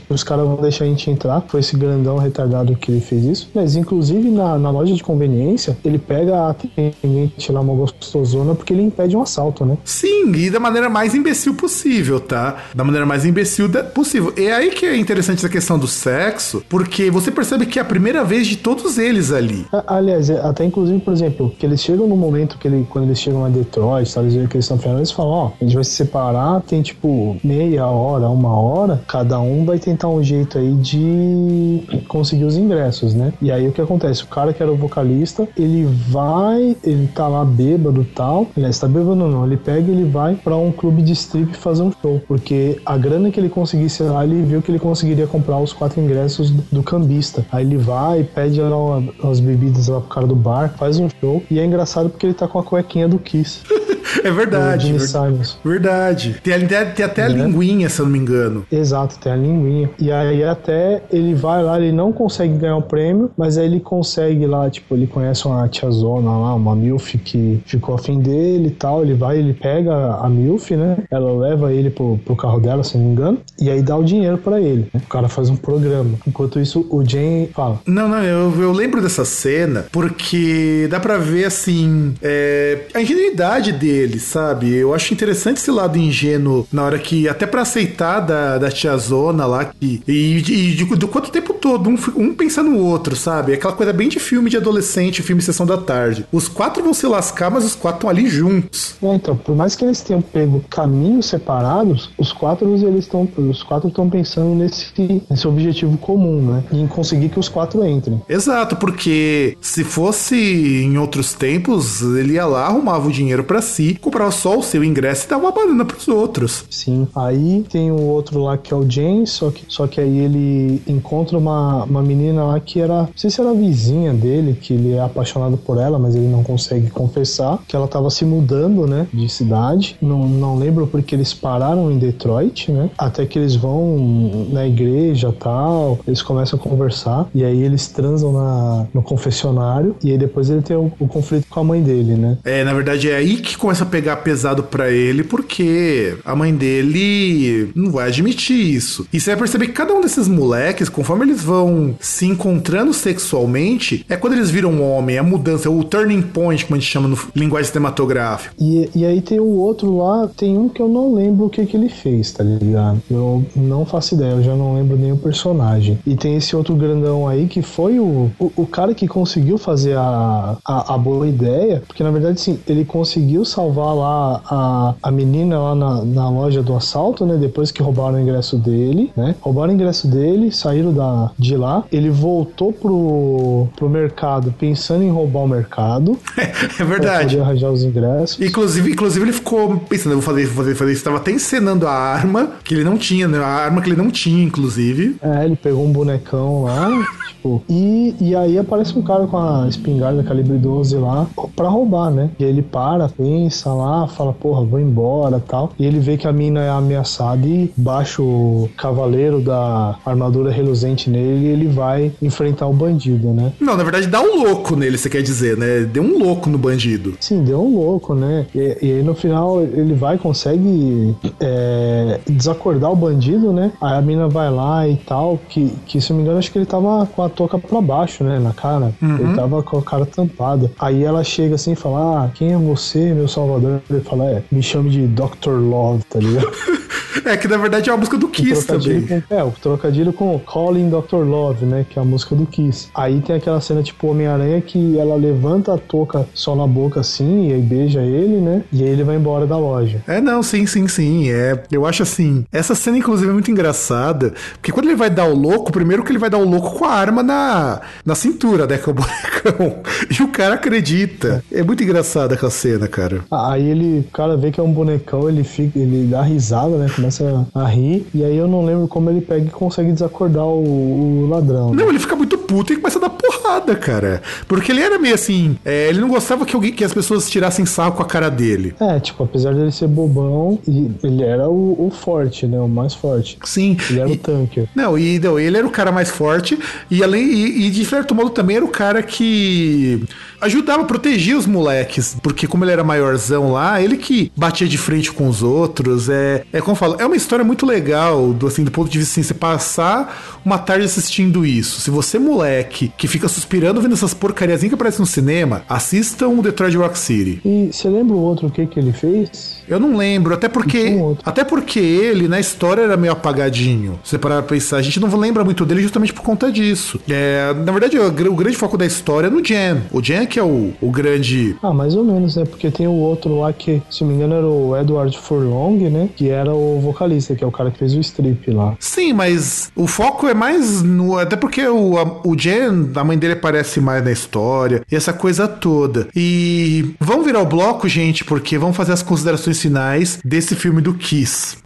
Os caras vão deixar a gente entrar. Foi esse grandão retardado que ele fez isso. Mas, inclusive, na, na loja de conveniência, ele pega a atendente lá, uma gostosona, porque ele impede um assalto, né? Sim, e da maneira mais imbecil possível, tá? Da maneira mais imbecil possível. E é aí que é interessante essa questão do sexo, porque você percebe que é a primeira vez de todos eles ali. Aliás, é, até inclusive, por exemplo, que eles chegam no momento que ele, quando eles chegam a Detroit, tá, eles veem que eles estão eles falam, ó, a gente vai se separar, tem tipo meia hora, uma hora, cada um vai tentar um jeito aí de conseguir os ingressos, né? E aí o que acontece? O cara que era o vocalista, ele vai, ele tá lá bêbado tal, aliás, tá bêbado não, ele pega e ele vai pra um clube de strip fazer um show, porque a grana que ele conseguisse lá, ele viu que ele conseguiria comprar os quatro ingressos do, cambista. Aí ele vai, pede umas bebidas lá pro cara do bar, faz um show, e é engraçado porque ele tá com a cuequinha do Kiss. (laughs) É verdade. Ver-. Verdade. Tem, ali- tem até a É. linguinha, se eu não me engano. Exato, tem a linguinha. E aí até ele vai lá, ele não consegue ganhar o prêmio, mas aí ele consegue lá, tipo, ele conhece uma tiazona lá, uma MILF que ficou afim dele e tal. Ele vai, ele pega a MILF, né? Ela leva ele pro, pro carro dela, se não me engano, e aí dá o dinheiro pra ele. né? O cara faz um programa. Enquanto isso, o Jane fala. Não, não, eu, eu lembro dessa cena porque dá pra ver, assim, é, a ingenuidade dele, sabe? Eu acho interessante esse lado ingênuo na hora que, até pra aceitar da, da tiazona lá, que, e, e de, do quanto tempo todo, um, um pensa no outro, sabe? Aquela coisa bem de filme de adolescente, filme Sessão da Tarde. Os quatro vão se lascar, mas os quatro estão ali juntos. É, então, por mais que eles tenham pego caminhos separados, os quatro eles estão, os quatro estão pensando nesse, nesse objetivo comum, né? Em conseguir que os quatro entrem. Exato, porque se fosse em outros tempos, ele ia lá, arrumava o dinheiro pra si, comprava só o seu ingresso e dava uma banana pros outros. Sim. Aí tem o outro lá que é o James, só que, só que aí ele encontra uma, uma menina lá que era, não sei se era vizinha dele, que ele é apaixonado por ela, mas ele não consegue confessar, que ela tava se mudando, né, de cidade. Não, não lembro porque eles pararam em Detroit, né, até que eles vão na igreja tal, eles começam a conversar, e aí eles transam na, no confessionário, e aí depois ele tem o, o conflito com a mãe dele, né. É, na verdade é aí que começa a pegar pesado pra ele, porque a mãe dele não vai admitir isso. E você vai perceber que cada um desses moleques, conforme eles vão se encontrando sexualmente, é quando eles viram homem, a mudança, o turning point, como a gente chama no linguagem cinematográfica. E, e aí tem o outro lá, tem um que eu não lembro o que, que ele fez, tá ligado? Eu não faço ideia, eu já não lembro nem o personagem. E tem esse outro grandão aí que foi o, o, o cara que conseguiu fazer a, a, a boa ideia, porque na verdade sim, ele conseguiu salvar lá a, a menina lá na, na loja do assalto, né? Depois que roubaram o ingresso dele, né? Roubaram o ingresso dele, saíram da, de lá, ele voltou pro, pro mercado pensando em roubar o mercado. (laughs) É Pra verdade. poder arranjar os ingressos. Inclusive, inclusive, ele ficou pensando, eu vou fazer vou fazer, fazer isso. Tava até encenando a arma que ele não tinha, né? A arma que ele não tinha, inclusive. É, ele pegou um bonecão lá, (laughs) tipo, e, e aí aparece um cara com a espingarda calibre 12 lá pra roubar, né? E aí ele para, pensa lá, fala, porra, vou embora tal. E ele vê que a mina é ameaçada e baixa o cavaleiro da armadura reluzente nele e ele vai enfrentar o bandido, né? Não, na verdade, dá um louco nele, você quer dizer, né? Deu um louco no bandido. Sim, deu um louco, né? E, e aí no final ele vai, consegue é, desacordar o bandido, né? Aí a mina vai lá e tal, que, que se eu me engano, acho que ele tava com a touca pra baixo, né? Na cara. Ele tava com a cara tampada. Aí ela chega assim e fala: Ah, quem é você, meu salvador? Ele fala: É, me chame de Dr. Love, tá ligado? (laughs) É que na verdade é uma música do Kiss também. é, o trocadilho com Calling Dr. Love, né? Que é a música do Kiss. Aí tem aquela cena tipo Homem-Aranha que ela levanta a touca só na boca assim e aí beija ele, né? E aí ele vai embora da loja. É, não, sim, sim, sim. É, eu acho assim. Essa cena, inclusive, é muito engraçada. Porque quando ele vai dar o louco, primeiro que ele vai dar o louco com a arma na, na cintura, né? (laughs) Com o bonecão. E o cara acredita. É muito engraçada aquela cena, cara. Aí ele, o cara vê que é um bonecão, ele fica, ele dá risada, né? Começa a rir, e aí eu não lembro como ele pega e consegue desacordar o, o ladrão. né? Não, ele fica muito puto e começa a dar porrada, cara. Porque ele era meio assim. é, ele não gostava que, alguém, que as pessoas tirassem sarro com a cara dele. É, tipo, apesar dele ser bobão, ele era o, o forte, né? O mais forte. Sim. Ele era E- o tanker. Não, e não, ele era o cara mais forte e além e, e de certo modo também era o cara que ajudava a proteger os moleques, porque como ele era maiorzão lá, ele que batia de frente com os outros, é, é como eu falo, é uma história muito legal, do assim, do ponto de vista assim, você passar uma tarde assistindo isso. Se você moleque que fica suspirando vendo essas porcariazinhas que aparecem no cinema, assistam o Detroit Rock City. E você lembra o outro que que ele fez? Eu não lembro, até porque até porque ele na história era meio apagadinho. Se você parar pra pensar, a gente não lembra muito dele justamente por conta disso. É, na verdade, o, o grande foco da história é no Jan. O Jan que é o, o grande Ah, mais ou menos, né? Porque tem o outro lá que, se não me engano, era o Edward Furlong, né? Que era o vocalista, que é o cara que fez o strip lá. Sim, mas o foco é mais no. Até porque o, a- o Jen, a mãe dele aparece mais na história e essa coisa toda. E vamos virar o bloco, gente, porque vamos fazer as considerações finais desse filme do Kiss.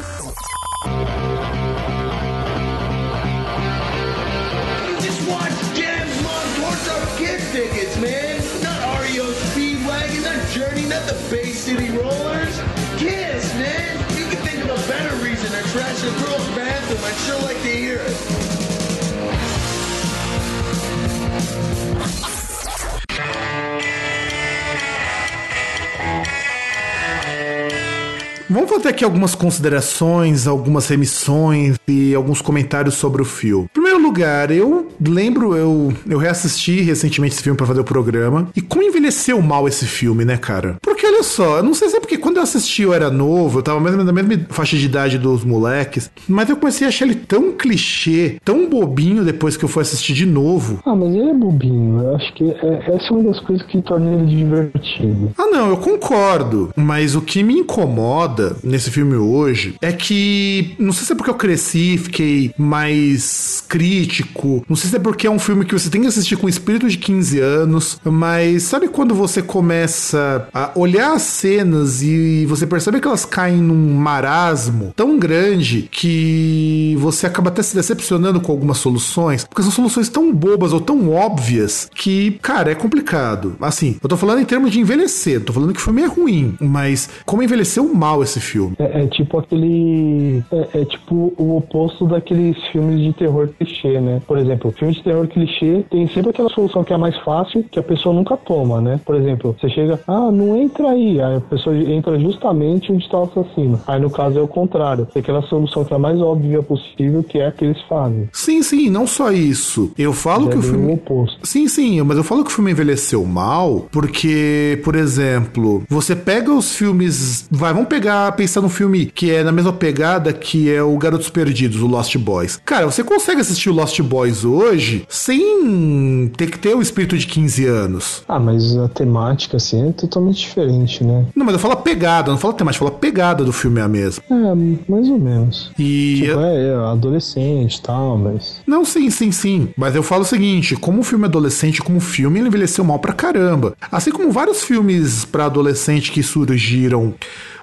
Vamos fazer aqui algumas considerações, algumas remissões e alguns comentários sobre o filme. Em primeiro lugar, eu lembro, eu, eu reassisti recentemente esse filme pra fazer o programa. E como envelheceu mal esse filme, né, cara? Porque olha só, eu não sei se é porque quando eu assisti eu era novo, eu tava mais ou menos na mesma faixa de idade dos moleques, mas eu comecei a achar ele tão clichê, tão bobinho depois que eu fui assistir de novo. Ah, mas ele é bobinho. Eu acho que é- essa é uma das coisas que torna ele divertido. Ah, não, eu concordo. Mas o que me incomoda nesse filme hoje é que. Não sei se é porque eu cresci, fiquei mais crítico. Não sei se é porque é um filme que você tem que assistir com espírito de 15 anos. Mas sabe quando você começa a olhar as cenas e você percebe que elas caem num marasmo tão grande que você acaba até se decepcionando com algumas soluções? Porque são soluções tão bobas ou tão óbvias que, cara, é complicado. Assim, eu tô falando em termos de envelhecer, tô falando que o filme é ruim, mas como envelheceu mal esse filme. É, é tipo aquele. É, é tipo o oposto daqueles filmes de terror clichê, né? Por exemplo, filme de terror clichê tem sempre aquela solução que é a mais fácil, que a pessoa nunca toma, né? Por exemplo, você chega, ah, não entra aí. Aí a pessoa entra justamente onde está o assassino. Aí no caso é o contrário. Tem aquela solução que é a mais óbvia possível, que é a que eles fazem. Sim, sim, não só isso. Eu falo Já que o bem o filme. oposto. Sim, sim, mas eu falo que o filme envelheceu mal porque, por exemplo, você pega os filmes. Vai, vamos pegar, pensar num filme que é na mesma pegada que é o Garotos Perdidos, o Lost Boys. Cara, você consegue assistir o Lost Boys hoje sem ter que ter o espírito de 15 anos. Ah, mas a temática, assim, é totalmente diferente, né? Não, mas eu falo a pegada, não falo temática, eu falo a pegada do filme é a mesma. É, mais ou menos. E. Tipo, é, é adolescente e tal, mas. Não, sim, sim, sim. Mas eu falo o seguinte: como o filme adolescente, como filme, ele envelheceu mal pra caramba. Assim como vários filmes pra adolescente que surgiram.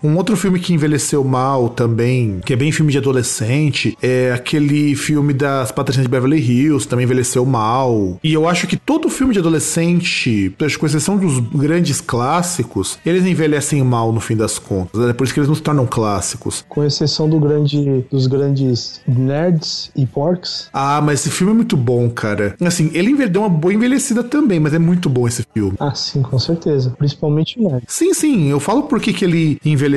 Um outro filme que envelheceu mal também, que é bem filme de adolescente, é aquele filme das Patricinhas de Beverly Hills, também envelheceu mal. E eu acho que todo filme de adolescente, com exceção dos grandes clássicos, eles envelhecem mal no fim das contas. É por isso que eles não se tornam clássicos. Com exceção do grande, dos grandes nerds e porcs. Ah, mas esse filme é muito bom, cara. Assim, ele deu uma boa envelhecida também, mas é muito bom esse filme. Ah, sim, com certeza. Principalmente o nerd. Sim, sim, eu falo por que ele envelheceu,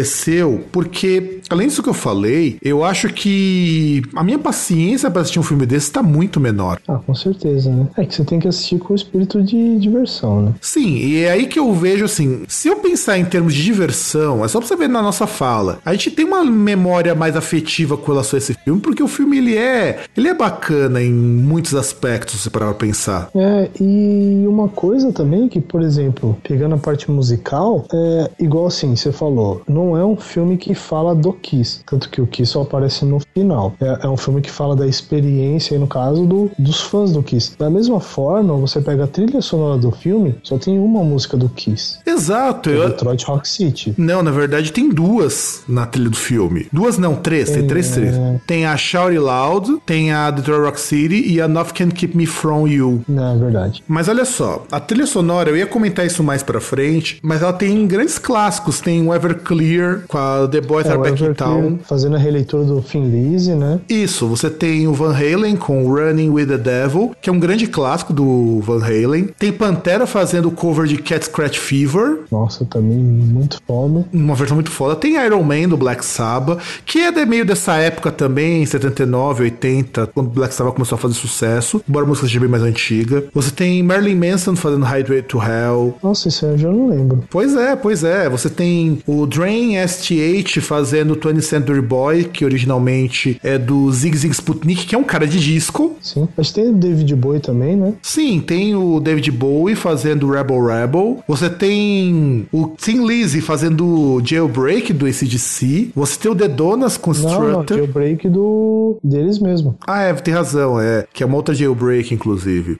porque, além disso que eu falei, eu acho que a minha paciência pra assistir um filme desse tá muito menor. Ah, com certeza, né? É que você tem que assistir com o espírito de diversão, né? Sim, e é aí que eu vejo assim, se eu pensar em termos de diversão, é só pra você ver na nossa fala. A gente tem uma memória mais afetiva com relação a esse filme, porque o filme ele é, ele é bacana em muitos aspectos, se parar pra pensar. É, e uma coisa também que, por exemplo, pegando a parte musical, é igual assim, você falou, no não é um filme que fala do Kiss. Tanto que o Kiss só aparece no final. É, é um filme que fala da experiência, no caso, do, dos fãs do Kiss. Da mesma forma, você pega a trilha sonora do filme, só tem uma música do Kiss. Exato. É Eu... Detroit Rock City. Não, na verdade tem duas na trilha do filme. Duas não, três. Tem, Tem, três trilhas. é. Tem a Shout It Loud, tem a Detroit Rock City e a Nothing Can Keep Me From You. Não, é verdade. Mas olha só, a trilha sonora, eu ia comentar isso mais pra frente, mas ela tem grandes clássicos. Tem o Everclear com a The Boys É, Are Back in Town. fazendo a releitura do Finn Lizzy, né? Isso, você tem o Van Halen com Running with the Devil, que é um grande clássico do Van Halen. Tem Pantera fazendo o cover de Cat Scratch Fever, Nossa, também muito foda. uma versão muito foda. Tem Iron Man do Black Sabbath, que é de meio dessa época também, 79, 80, quando Black Sabbath começou a fazer sucesso, embora a música seja bem mais antiga. Você tem Marilyn Manson fazendo Highway to Hell. Nossa, isso aí eu já não lembro. Pois é, pois é. Você tem o Drain STH fazendo 20th Century Boy, que originalmente é do Zig Zig Sputnik, que é um cara de disco. Sim. Mas tem o David Bowie também, né? Sim, tem o David Bowie fazendo Rebel Rebel. Você tem o Tim Lizzy fazendo Jailbreak do ACDC. Você tem o The Donuts com Não, não, jailbreak do deles mesmo. Ah, é, tem razão, é. Que é uma outra Jailbreak, inclusive.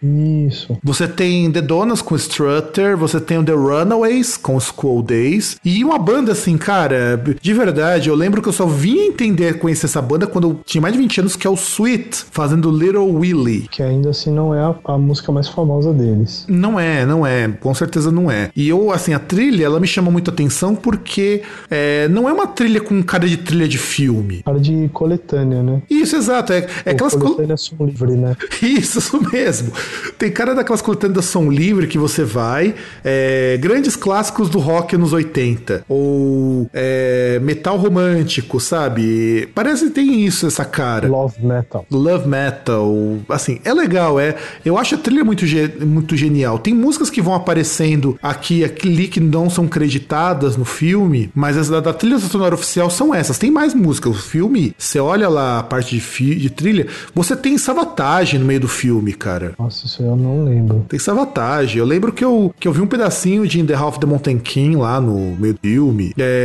Isso. Você tem The Donuts com Strutter, você tem o The Runaways com School Days. E uma banda assim, cara, de verdade, eu lembro que eu só vim entender, conhecer essa banda quando eu tinha mais de 20 anos, que é o Sweet, fazendo Little Willie. Que ainda assim não é a, a música mais famosa deles. Não é, não é, com certeza não é. E eu, assim, a trilha, ela me chama muito atenção porque é, não é uma trilha com cara de trilha de filme. Cara de coletânea, né? Isso, exato. É, é aquelas. Pô, col- som livre, né? (laughs) Isso, isso mesmo. Tem cara daquelas coletâneas da som livre que você vai. é, grandes clássicos do rock anos 80. Ou é, metal romântico, sabe? Parece que tem isso, essa cara. Love Metal. Love metal, assim, é legal, é. Eu acho a trilha muito, ge- muito genial. Tem músicas que vão aparecendo aqui ali que não são creditadas no filme, mas as da, da trilha sonora oficial são essas. Tem mais música. O filme, você olha lá a parte de, de trilha, você tem Savatage no meio do filme, cara. Nossa, isso eu não lembro. Tem Savatage. Eu lembro que eu, que eu vi um pedacinho de In the Half of the Mountain King lá no meio do filme. É,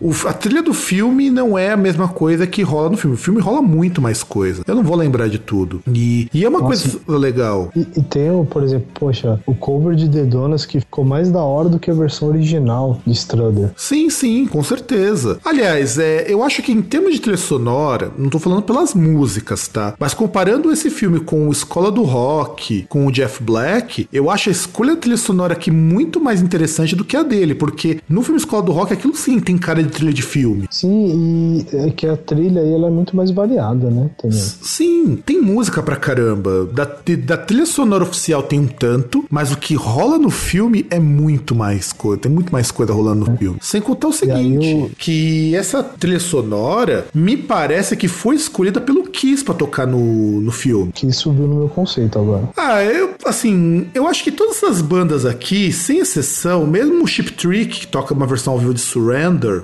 o- a trilha do filme não é a mesma coisa que rola no filme. O filme rola muito mais coisa. Eu não vou lembrar de tudo. E, e é uma Nossa. coisa legal. E, e tem, por exemplo, poxa, o cover de The Donuts que ficou mais da hora do que a versão original de Strutter. Sim, sim, com certeza. Aliás, é, eu acho que em termos de trilha sonora, não tô falando pelas músicas, tá? Mas comparando esse filme com o Escola do Rock, com o Jeff Black, eu acho a escolha da trilha sonora aqui muito mais interessante do que a dele, porque no filme Escola do Rock, aquilo sim tem cara de trilha de filme. Sim, e é que a trilha aí ela é muito mais variada, né? Também. Sim, tem música pra caramba. Da, da trilha sonora oficial tem um tanto, mas o que rola no filme é muito mais coisa. Tem muito mais coisa rolando no filme. Sem contar o seguinte: o- que essa trilha sonora me parece que foi escolhida pelo Kiss pra tocar no, no filme. Que subiu no meu conceito agora. Ah, eu, assim, eu acho que todas essas bandas aqui, sem exceção, mesmo o Chip Trick, que toca uma versão ao vivo de Surrender,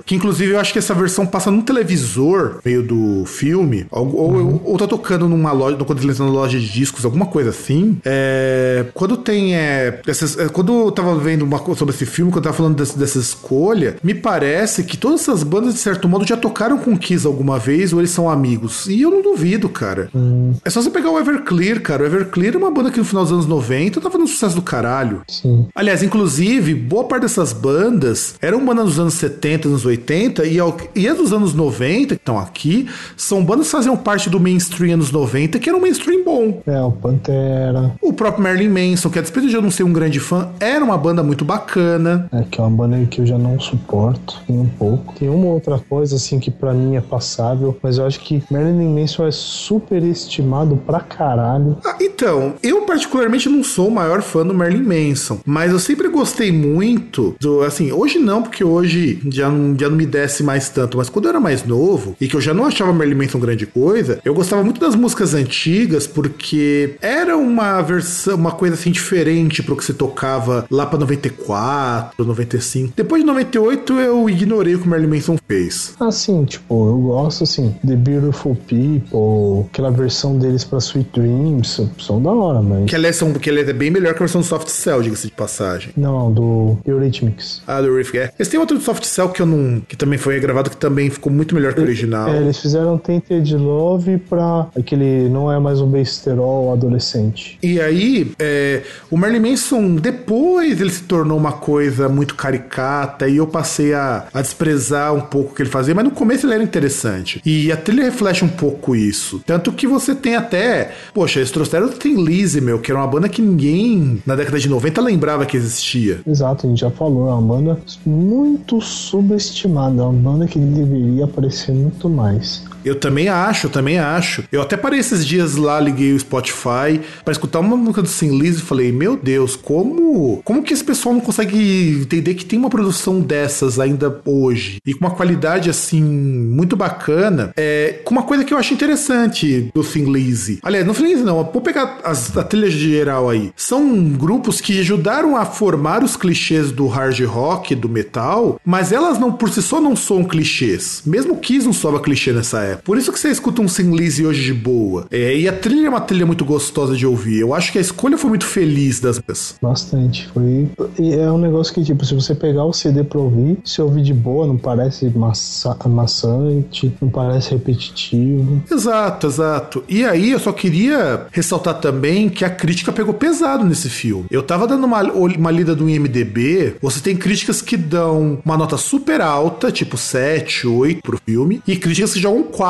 que inclusive eu acho que essa versão passa no televisor, meio do filme, ou, ou, ou tá tocando numa loja, quando eles na loja de discos, alguma coisa assim. É, quando tem, é, essas, é, quando eu tava vendo uma coisa sobre esse filme, quando eu tava falando desse- dessa escolha, me parece que todas essas bandas, de certo modo, já tocaram com Kiss alguma vez, ou eles são amigos. E eu não duvido, cara. É só você pegar o Everclear, cara. O Everclear é uma banda que no final dos anos 90 tava fazendo sucesso do caralho. Sim. Aliás, inclusive, boa parte dessas bandas eram bandas dos anos 70, anos 80 e, ao- e as dos anos 90 que estão aqui são bandas que faziam parte do mainstream anos 90 que era um mainstream bom. É, o Pantera. O próprio Marilyn Manson, que a despeito de eu não ser um grande fã, era uma banda muito bacana. É, que é uma banda que eu já não suporto nem um pouco. Tem uma outra coisa, assim, que pra mim é passável, mas eu acho que Marilyn Manson é superestimado pra caralho. Ah, então, eu particularmente não sou o maior fã do Marilyn Manson, mas eu sempre gostei muito do, assim, hoje não, porque hoje já não, já não me desce mais tanto, mas quando eu era mais novo e que eu já não achava Marilyn Manson grande coisa, eu gostava muito das músicas antigas porque era uma versão, uma coisa assim diferente pro que se tocava lá pra 94, 95. Depois de 98 eu ignorei o que o Marilyn Manson fez. Assim, tipo, eu gosto, assim, The Beautiful People, aquela versão deles pra Sweet Dreams, são da hora, mas. Que aliás, são, que ele é bem melhor que a versão do Soft Cell, diga-se de passagem. Não, do Eurythmics. Ah, do Riff, é. Esse tem outro do Soft Cell que eu não. que também foi gravado, que também ficou muito melhor que o original. É, eles fizeram Tainted Love pra aquele não é mais um besterol adolescente. E aí, é, o Marilyn Manson, depois ele se tornou uma coisa muito caricata e eu passei a, a desprezar um pouco o que ele fazia, mas no começo ele era interessante. E a trilha reflete um pouco isso. Tanto que você tem até. Poxa, eles trouxeram o Tim Lizzy, meu, que era uma banda que ninguém na década de 90 lembrava que existia. Exato, a gente já falou, é uma banda muito subestimada, uma banda que deveria aparecer muito mais. Eu também acho, eu também acho. Eu até parei esses dias lá, liguei o Spotify para escutar uma música do Sin Liz e falei: Meu Deus, como como que esse pessoal não consegue entender que tem uma produção dessas ainda hoje? E com uma qualidade assim muito bacana, é, com uma coisa que eu acho interessante do Thin Lizzy. Aliás, não Lizzy não, vou pegar as, a trilha geral aí. São grupos que ajudaram a formar os clichês do hard rock, do metal, mas elas não por si só não são clichês. Mesmo Kiss não soava clichê nessa época. Por isso que você escuta um Sin Lizzy hoje de boa. É, e a trilha é uma trilha muito gostosa de ouvir. Eu acho que a escolha foi muito feliz das músicas. Bastante. Foi. E é um negócio que, tipo, se você pegar o CD pra ouvir, se ouvir de boa, não parece massa... maçante, não parece repetitivo. Exato, exato. E aí eu só queria ressaltar também que a crítica pegou pesado nesse filme. Eu tava dando uma, uma lida do IMDB, você tem críticas que dão uma nota super alta, tipo 7, 8 pro filme, e críticas que jogam 4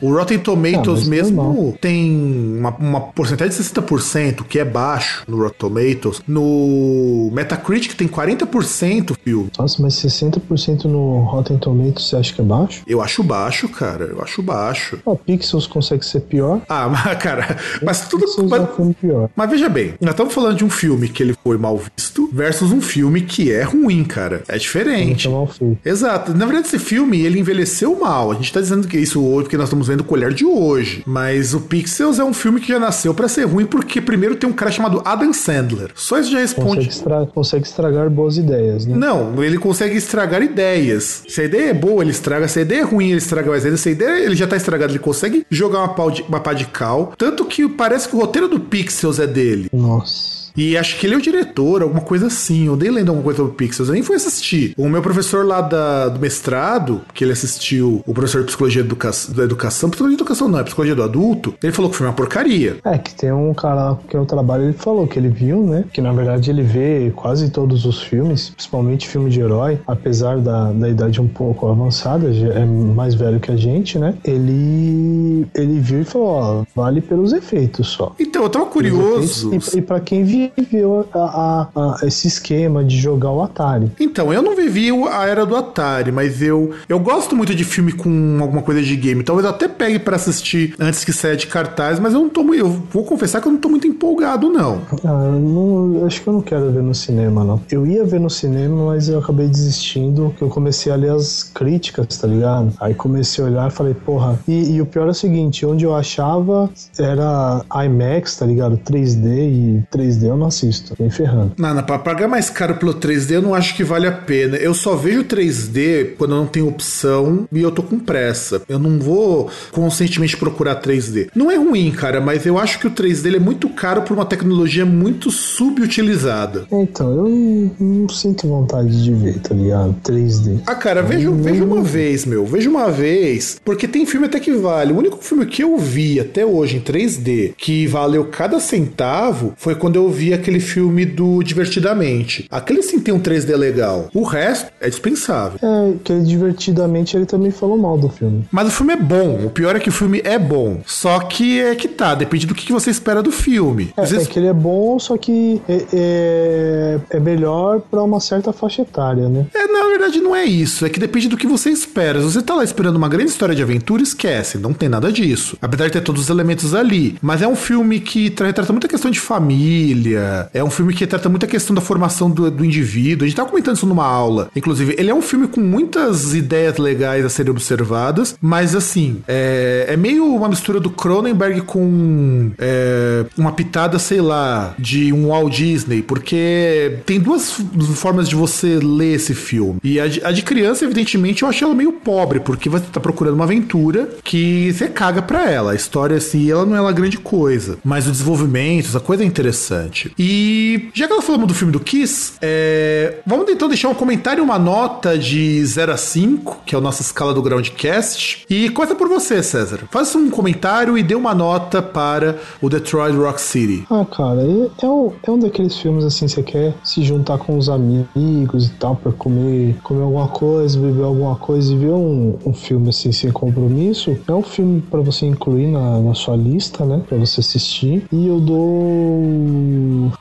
O Rotten Tomatoes Ah, mesmo tem uma, uma porcentagem de 60%, que é baixo no Rotten Tomatoes. No Metacritic tem 40% o filme. Nossa, mas 60% no Rotten Tomatoes você acha que é baixo? Eu acho baixo, cara. Eu acho baixo. O Pixels consegue ser pior. Ah, (laughs) mas, cara, mas tudo. Pixels Mas, é um filme pior. mas veja bem, nós estamos falando de um filme que ele foi mal visto versus um filme que é ruim, cara. É diferente. Então mal feito. Exato. Na verdade, esse filme, ele envelheceu mal. A gente tá dizendo que isso hoje, porque nós estamos vendo com o olhar de hoje. Mas o Pixels é um filme que já nasceu pra ser ruim, porque primeiro tem um cara chamado Adam Sandler. Só isso já Consegue, responde. estra- consegue estragar boas ideias, né? Não, ele consegue estragar ideias. Se a ideia é boa, ele estraga. Se a ideia é ruim, ele estraga mais ainda. Se a ideia ele já tá estragado, ele consegue jogar uma, pau de, uma pá de cal. Tanto que parece que o roteiro do Pixels é dele. Nossa. E acho que ele é o diretor, alguma coisa assim. Eu dei lendo alguma coisa sobre Pixels, eu nem fui assistir. O meu professor lá da- do mestrado, que ele assistiu, o professor de psicologia educa da educação, psicologia de educação não, é psicologia do adulto, ele falou que foi uma porcaria. É, que tem um cara que eu trabalho, ele falou que ele viu, né? Que na verdade ele vê quase todos os filmes, principalmente filme de herói, apesar da, da idade um pouco avançada, é mais velho que a gente, né? Ele ele viu e falou, ó, vale pelos efeitos só. Então, eu tava curioso. efeitos E, e pra quem viveu a- a- a- esse esquema de jogar o Atari. Então, eu não vivi a era do Atari, mas eu eu gosto muito de filme com alguma coisa de game. Talvez eu até pegue pra assistir antes que saia de cartaz, mas eu não tô. Eu vou confessar que eu não tô muito empolgado, não. Ah, eu não, acho que eu não quero ver no cinema, não. Eu ia ver no cinema, mas eu acabei desistindo, que eu comecei a ler as críticas, tá ligado? Aí comecei a olhar e falei, porra. E, e o pior é o seguinte, onde eu achava era IMAX, tá ligado? 3D e 3D eu não assisto, nem ferrando. Nada, pra pagar mais caro pelo 3D eu não acho que vale a pena. Eu só vejo 3D quando eu não tenho opção e eu tô com pressa. Eu não vou conscientemente procurar 3D. Não é ruim, cara, mas eu acho que o 3D ele é muito caro por uma tecnologia muito subutilizada. Então, eu não, sinto vontade de ver, tá ligado? 3D. Ah, cara, veja, veja uma vez, meu. Veja uma vez. Porque tem filme até que vale. O único filme que eu vi até hoje em 3D que valeu cada centavo foi quando eu vi aquele filme do Divertidamente. Aquele sim tem um 3D legal. O resto é dispensável. É, que ele divertidamente ele também falou mal do filme. Mas o filme é bom. O pior é que o filme é bom. Só que é que tá, depende do que você espera do filme. É, vezes- é que ele é bom, só que é, é, é melhor pra uma certa faixa etária, né? É, na verdade não é isso, é que depende do que você espera. Se você tá lá esperando uma grande história de aventura, esquece, não tem nada disso. Apesar de ter todos os elementos ali. Mas é um filme que tra- trata muita questão de família, é um filme que trata muita questão da formação do, do indivíduo. A gente tava comentando isso numa aula. Inclusive, ele é um filme com muitas ideias legais a serem observadas, mas assim, é, é meio uma mistura do Cronenberg com é, uma pitada, sei lá, de um Walt Disney, porque tem duas formas de você ler esse filme. E E a de, a de criança, evidentemente, eu achei ela meio pobre, porque você tá procurando uma aventura que você caga pra ela. A história, assim, ela não é uma grande coisa. Mas o desenvolvimento, essa coisa é interessante. E já que ela falamos do filme do Kiss, é, vamos então deixar um comentário uma nota de 0 a 5, que é a nossa escala do Groundcast. E começa por você, César. Faça um comentário e dê uma nota para o Detroit Rock City. Ah, cara, é, um, é um daqueles filmes assim, você quer se juntar com os amigos e tal, pra comer, comer alguma coisa, beber alguma coisa e ver um, um filme assim sem compromisso. É um filme pra você incluir na, na sua lista, né? Pra você assistir. E eu dou.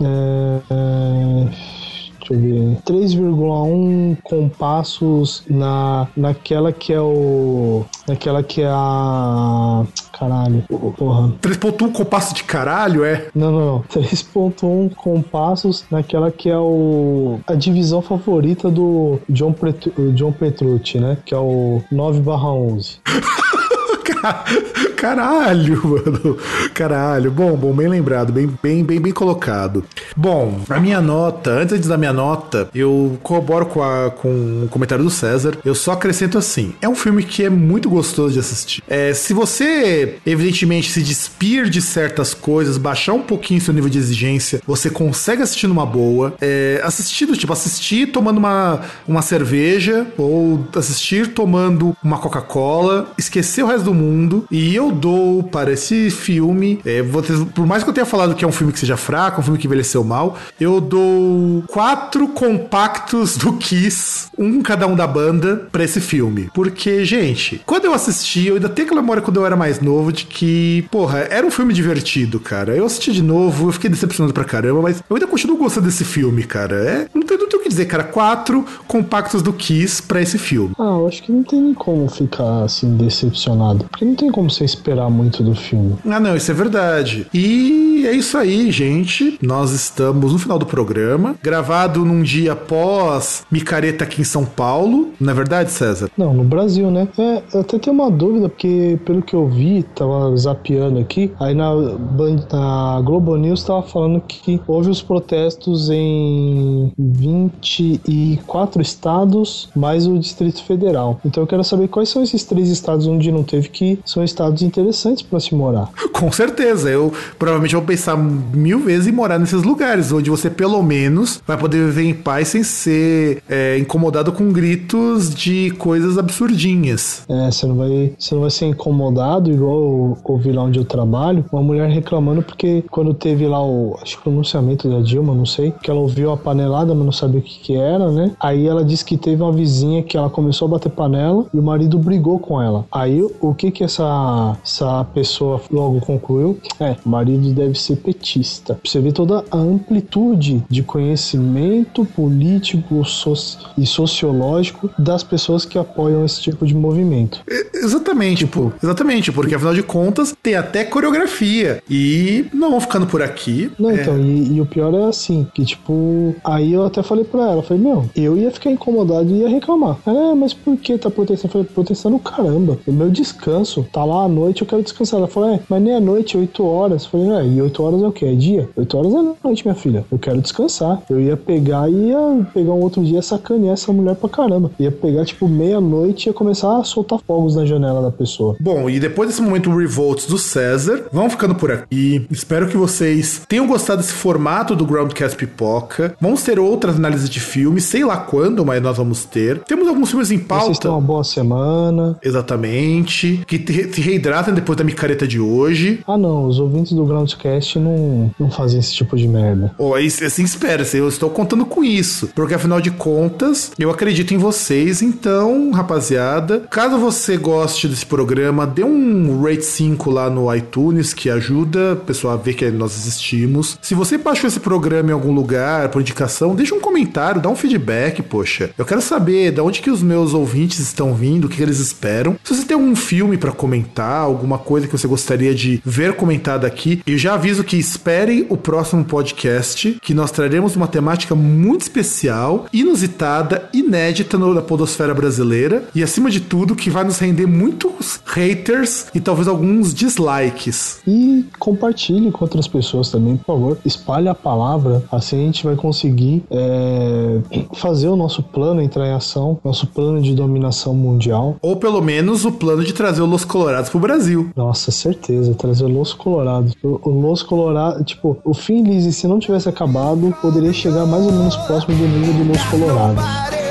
É, é, deixa eu ver, 3,1 compassos na, naquela que é o. Naquela que é a. Caralho, porra. 3.1 compasso de caralho, é? Não, não, não. 3.1 compassos naquela que é o a divisão favorita do John, Petru, John Petrucci, né? Que é o 9 11. (laughs) (laughs) Caralho, mano. Caralho. Bom, bom, bem lembrado, bem, bem, bem, bem colocado. Bom, a minha nota, antes da minha nota, eu corroboro com, a, com o comentário do César. Eu só acrescento assim: é um filme que é muito gostoso de assistir. É, se você, evidentemente, se despir de certas coisas, baixar um pouquinho seu nível de exigência, você consegue assistir numa boa. É, assistir, tipo, assistir tomando uma, uma cerveja ou assistir tomando uma Coca-Cola, esquecer o resto do mundo. E eu dou para esse filme, é, vocês, por mais que eu tenha falado que é um filme que seja fraco, um filme que envelheceu mal, eu dou quatro compactos do Kiss, um cada um da banda, para esse filme. Porque, gente, quando eu assisti, eu ainda tenho aquela memória quando eu era mais novo de que, porra, era um filme divertido, cara. Eu assisti de novo, eu fiquei decepcionado pra caramba, mas eu ainda continuo gostando desse filme, cara. É, não tem, não tem o que dizer, cara. Quatro compactos do Kiss para esse filme. Ah, eu acho que não tem como ficar assim decepcionado. Porque não tem como você esperar muito do filme. Ah, não, isso é verdade. E é isso aí, gente. Nós estamos no final do programa, gravado num dia após Micareta aqui em São Paulo. Não é verdade, César? Não, no Brasil, né? É, eu até tenho uma dúvida, porque pelo que eu vi, tava zapeando aqui, aí na, na Globo News tava falando que houve os protestos em 24 estados, mais o Distrito Federal. Então eu quero saber quais são esses três estados onde não teve, que são estados interessantes para se morar. Com certeza. Eu provavelmente vou pensar mil vezes em morar nesses lugares, onde você pelo menos vai poder viver em paz sem ser é, incomodado com gritos de coisas absurdinhas. É, você não vai, você não vai ser incomodado, igual eu ouvi lá onde eu trabalho, uma mulher reclamando porque quando teve lá o, acho que o pronunciamento da Dilma, não sei, que ela ouviu a panelada, mas não sabia o que que era, né? Aí ela disse que teve uma vizinha que ela começou a bater panela e o marido brigou com ela. Aí o que que essa, essa pessoa logo concluiu? É, o marido deve ser petista. Você ver toda a amplitude de conhecimento político e sociológico das pessoas que apoiam esse tipo de movimento. Exatamente, pô. Exatamente, porque afinal de contas tem até coreografia. E não vão ficando por aqui. Não, É, então, e, e o pior é assim, que tipo, aí eu até falei pra ela, falei, meu, eu ia ficar incomodado e ia reclamar. Ela, é, mas por que tá protestando? Eu falei, protestando caramba, o meu descanso, tá lá à noite, eu quero descansar. Ela falou, é, mas nem à noite, 8 horas. Eu falei, é, e 8 horas é o quê? É dia? 8 horas é noite, minha filha. Eu quero descansar. Eu ia pegar e ia pegar um outro dia sacanear essa mulher pra caramba. Ia pegar, tipo, meia-noite e ia começar a soltar fogos na janela da pessoa. Bom, e depois desse momento Revolts do César, vamos ficando por aqui. Espero que vocês tenham gostado desse formato do Groundcast Pipoca. Vamos ter outras análises de filmes, sei lá quando, mas nós vamos ter. Temos alguns filmes em Vocês pauta. tenham uma boa semana. Exatamente. Que te- se reidratem depois da micareta de hoje. Ah, não, os ouvintes do Groundcast não, não fazem esse tipo de merda. Ou aí, assim, espera, eu estou contando com isso. Porque afinal de contas, eu acredito em vocês. Então, rapaziada, caso você goste desse programa, dê um rate 5 lá no iTunes, que ajuda o pessoal a ver que nós existimos. Se você baixou esse programa em algum lugar, por indicação, deixa um comentário, dá um feedback, poxa. Eu quero saber de onde que os meus ouvintes estão vindo, o que, que eles esperam. Se você tem algum filme para comentar, alguma coisa que você gostaria de ver comentada aqui. E já aviso que esperem o próximo podcast, que nós traremos uma temática muito especial, inusitada, inédita na podosfera brasileira e acima de tudo que vai nos render muitos haters e talvez alguns dislikes. E compartilhe com outras pessoas também, por favor. Espalhe a palavra, assim a gente vai conseguir é, (clears throat) fazer o nosso plano entrar em ação, nosso plano de dominação mundial. Ou pelo menos o plano de trazer o Los Colorados pro Brasil. Nossa, certeza, trazer o Los Colorados. O, Los Colorados, tipo, o Fim Lizzy, se não tivesse acabado, poderia chegar mais ou menos próximo do nível do Los Colorados.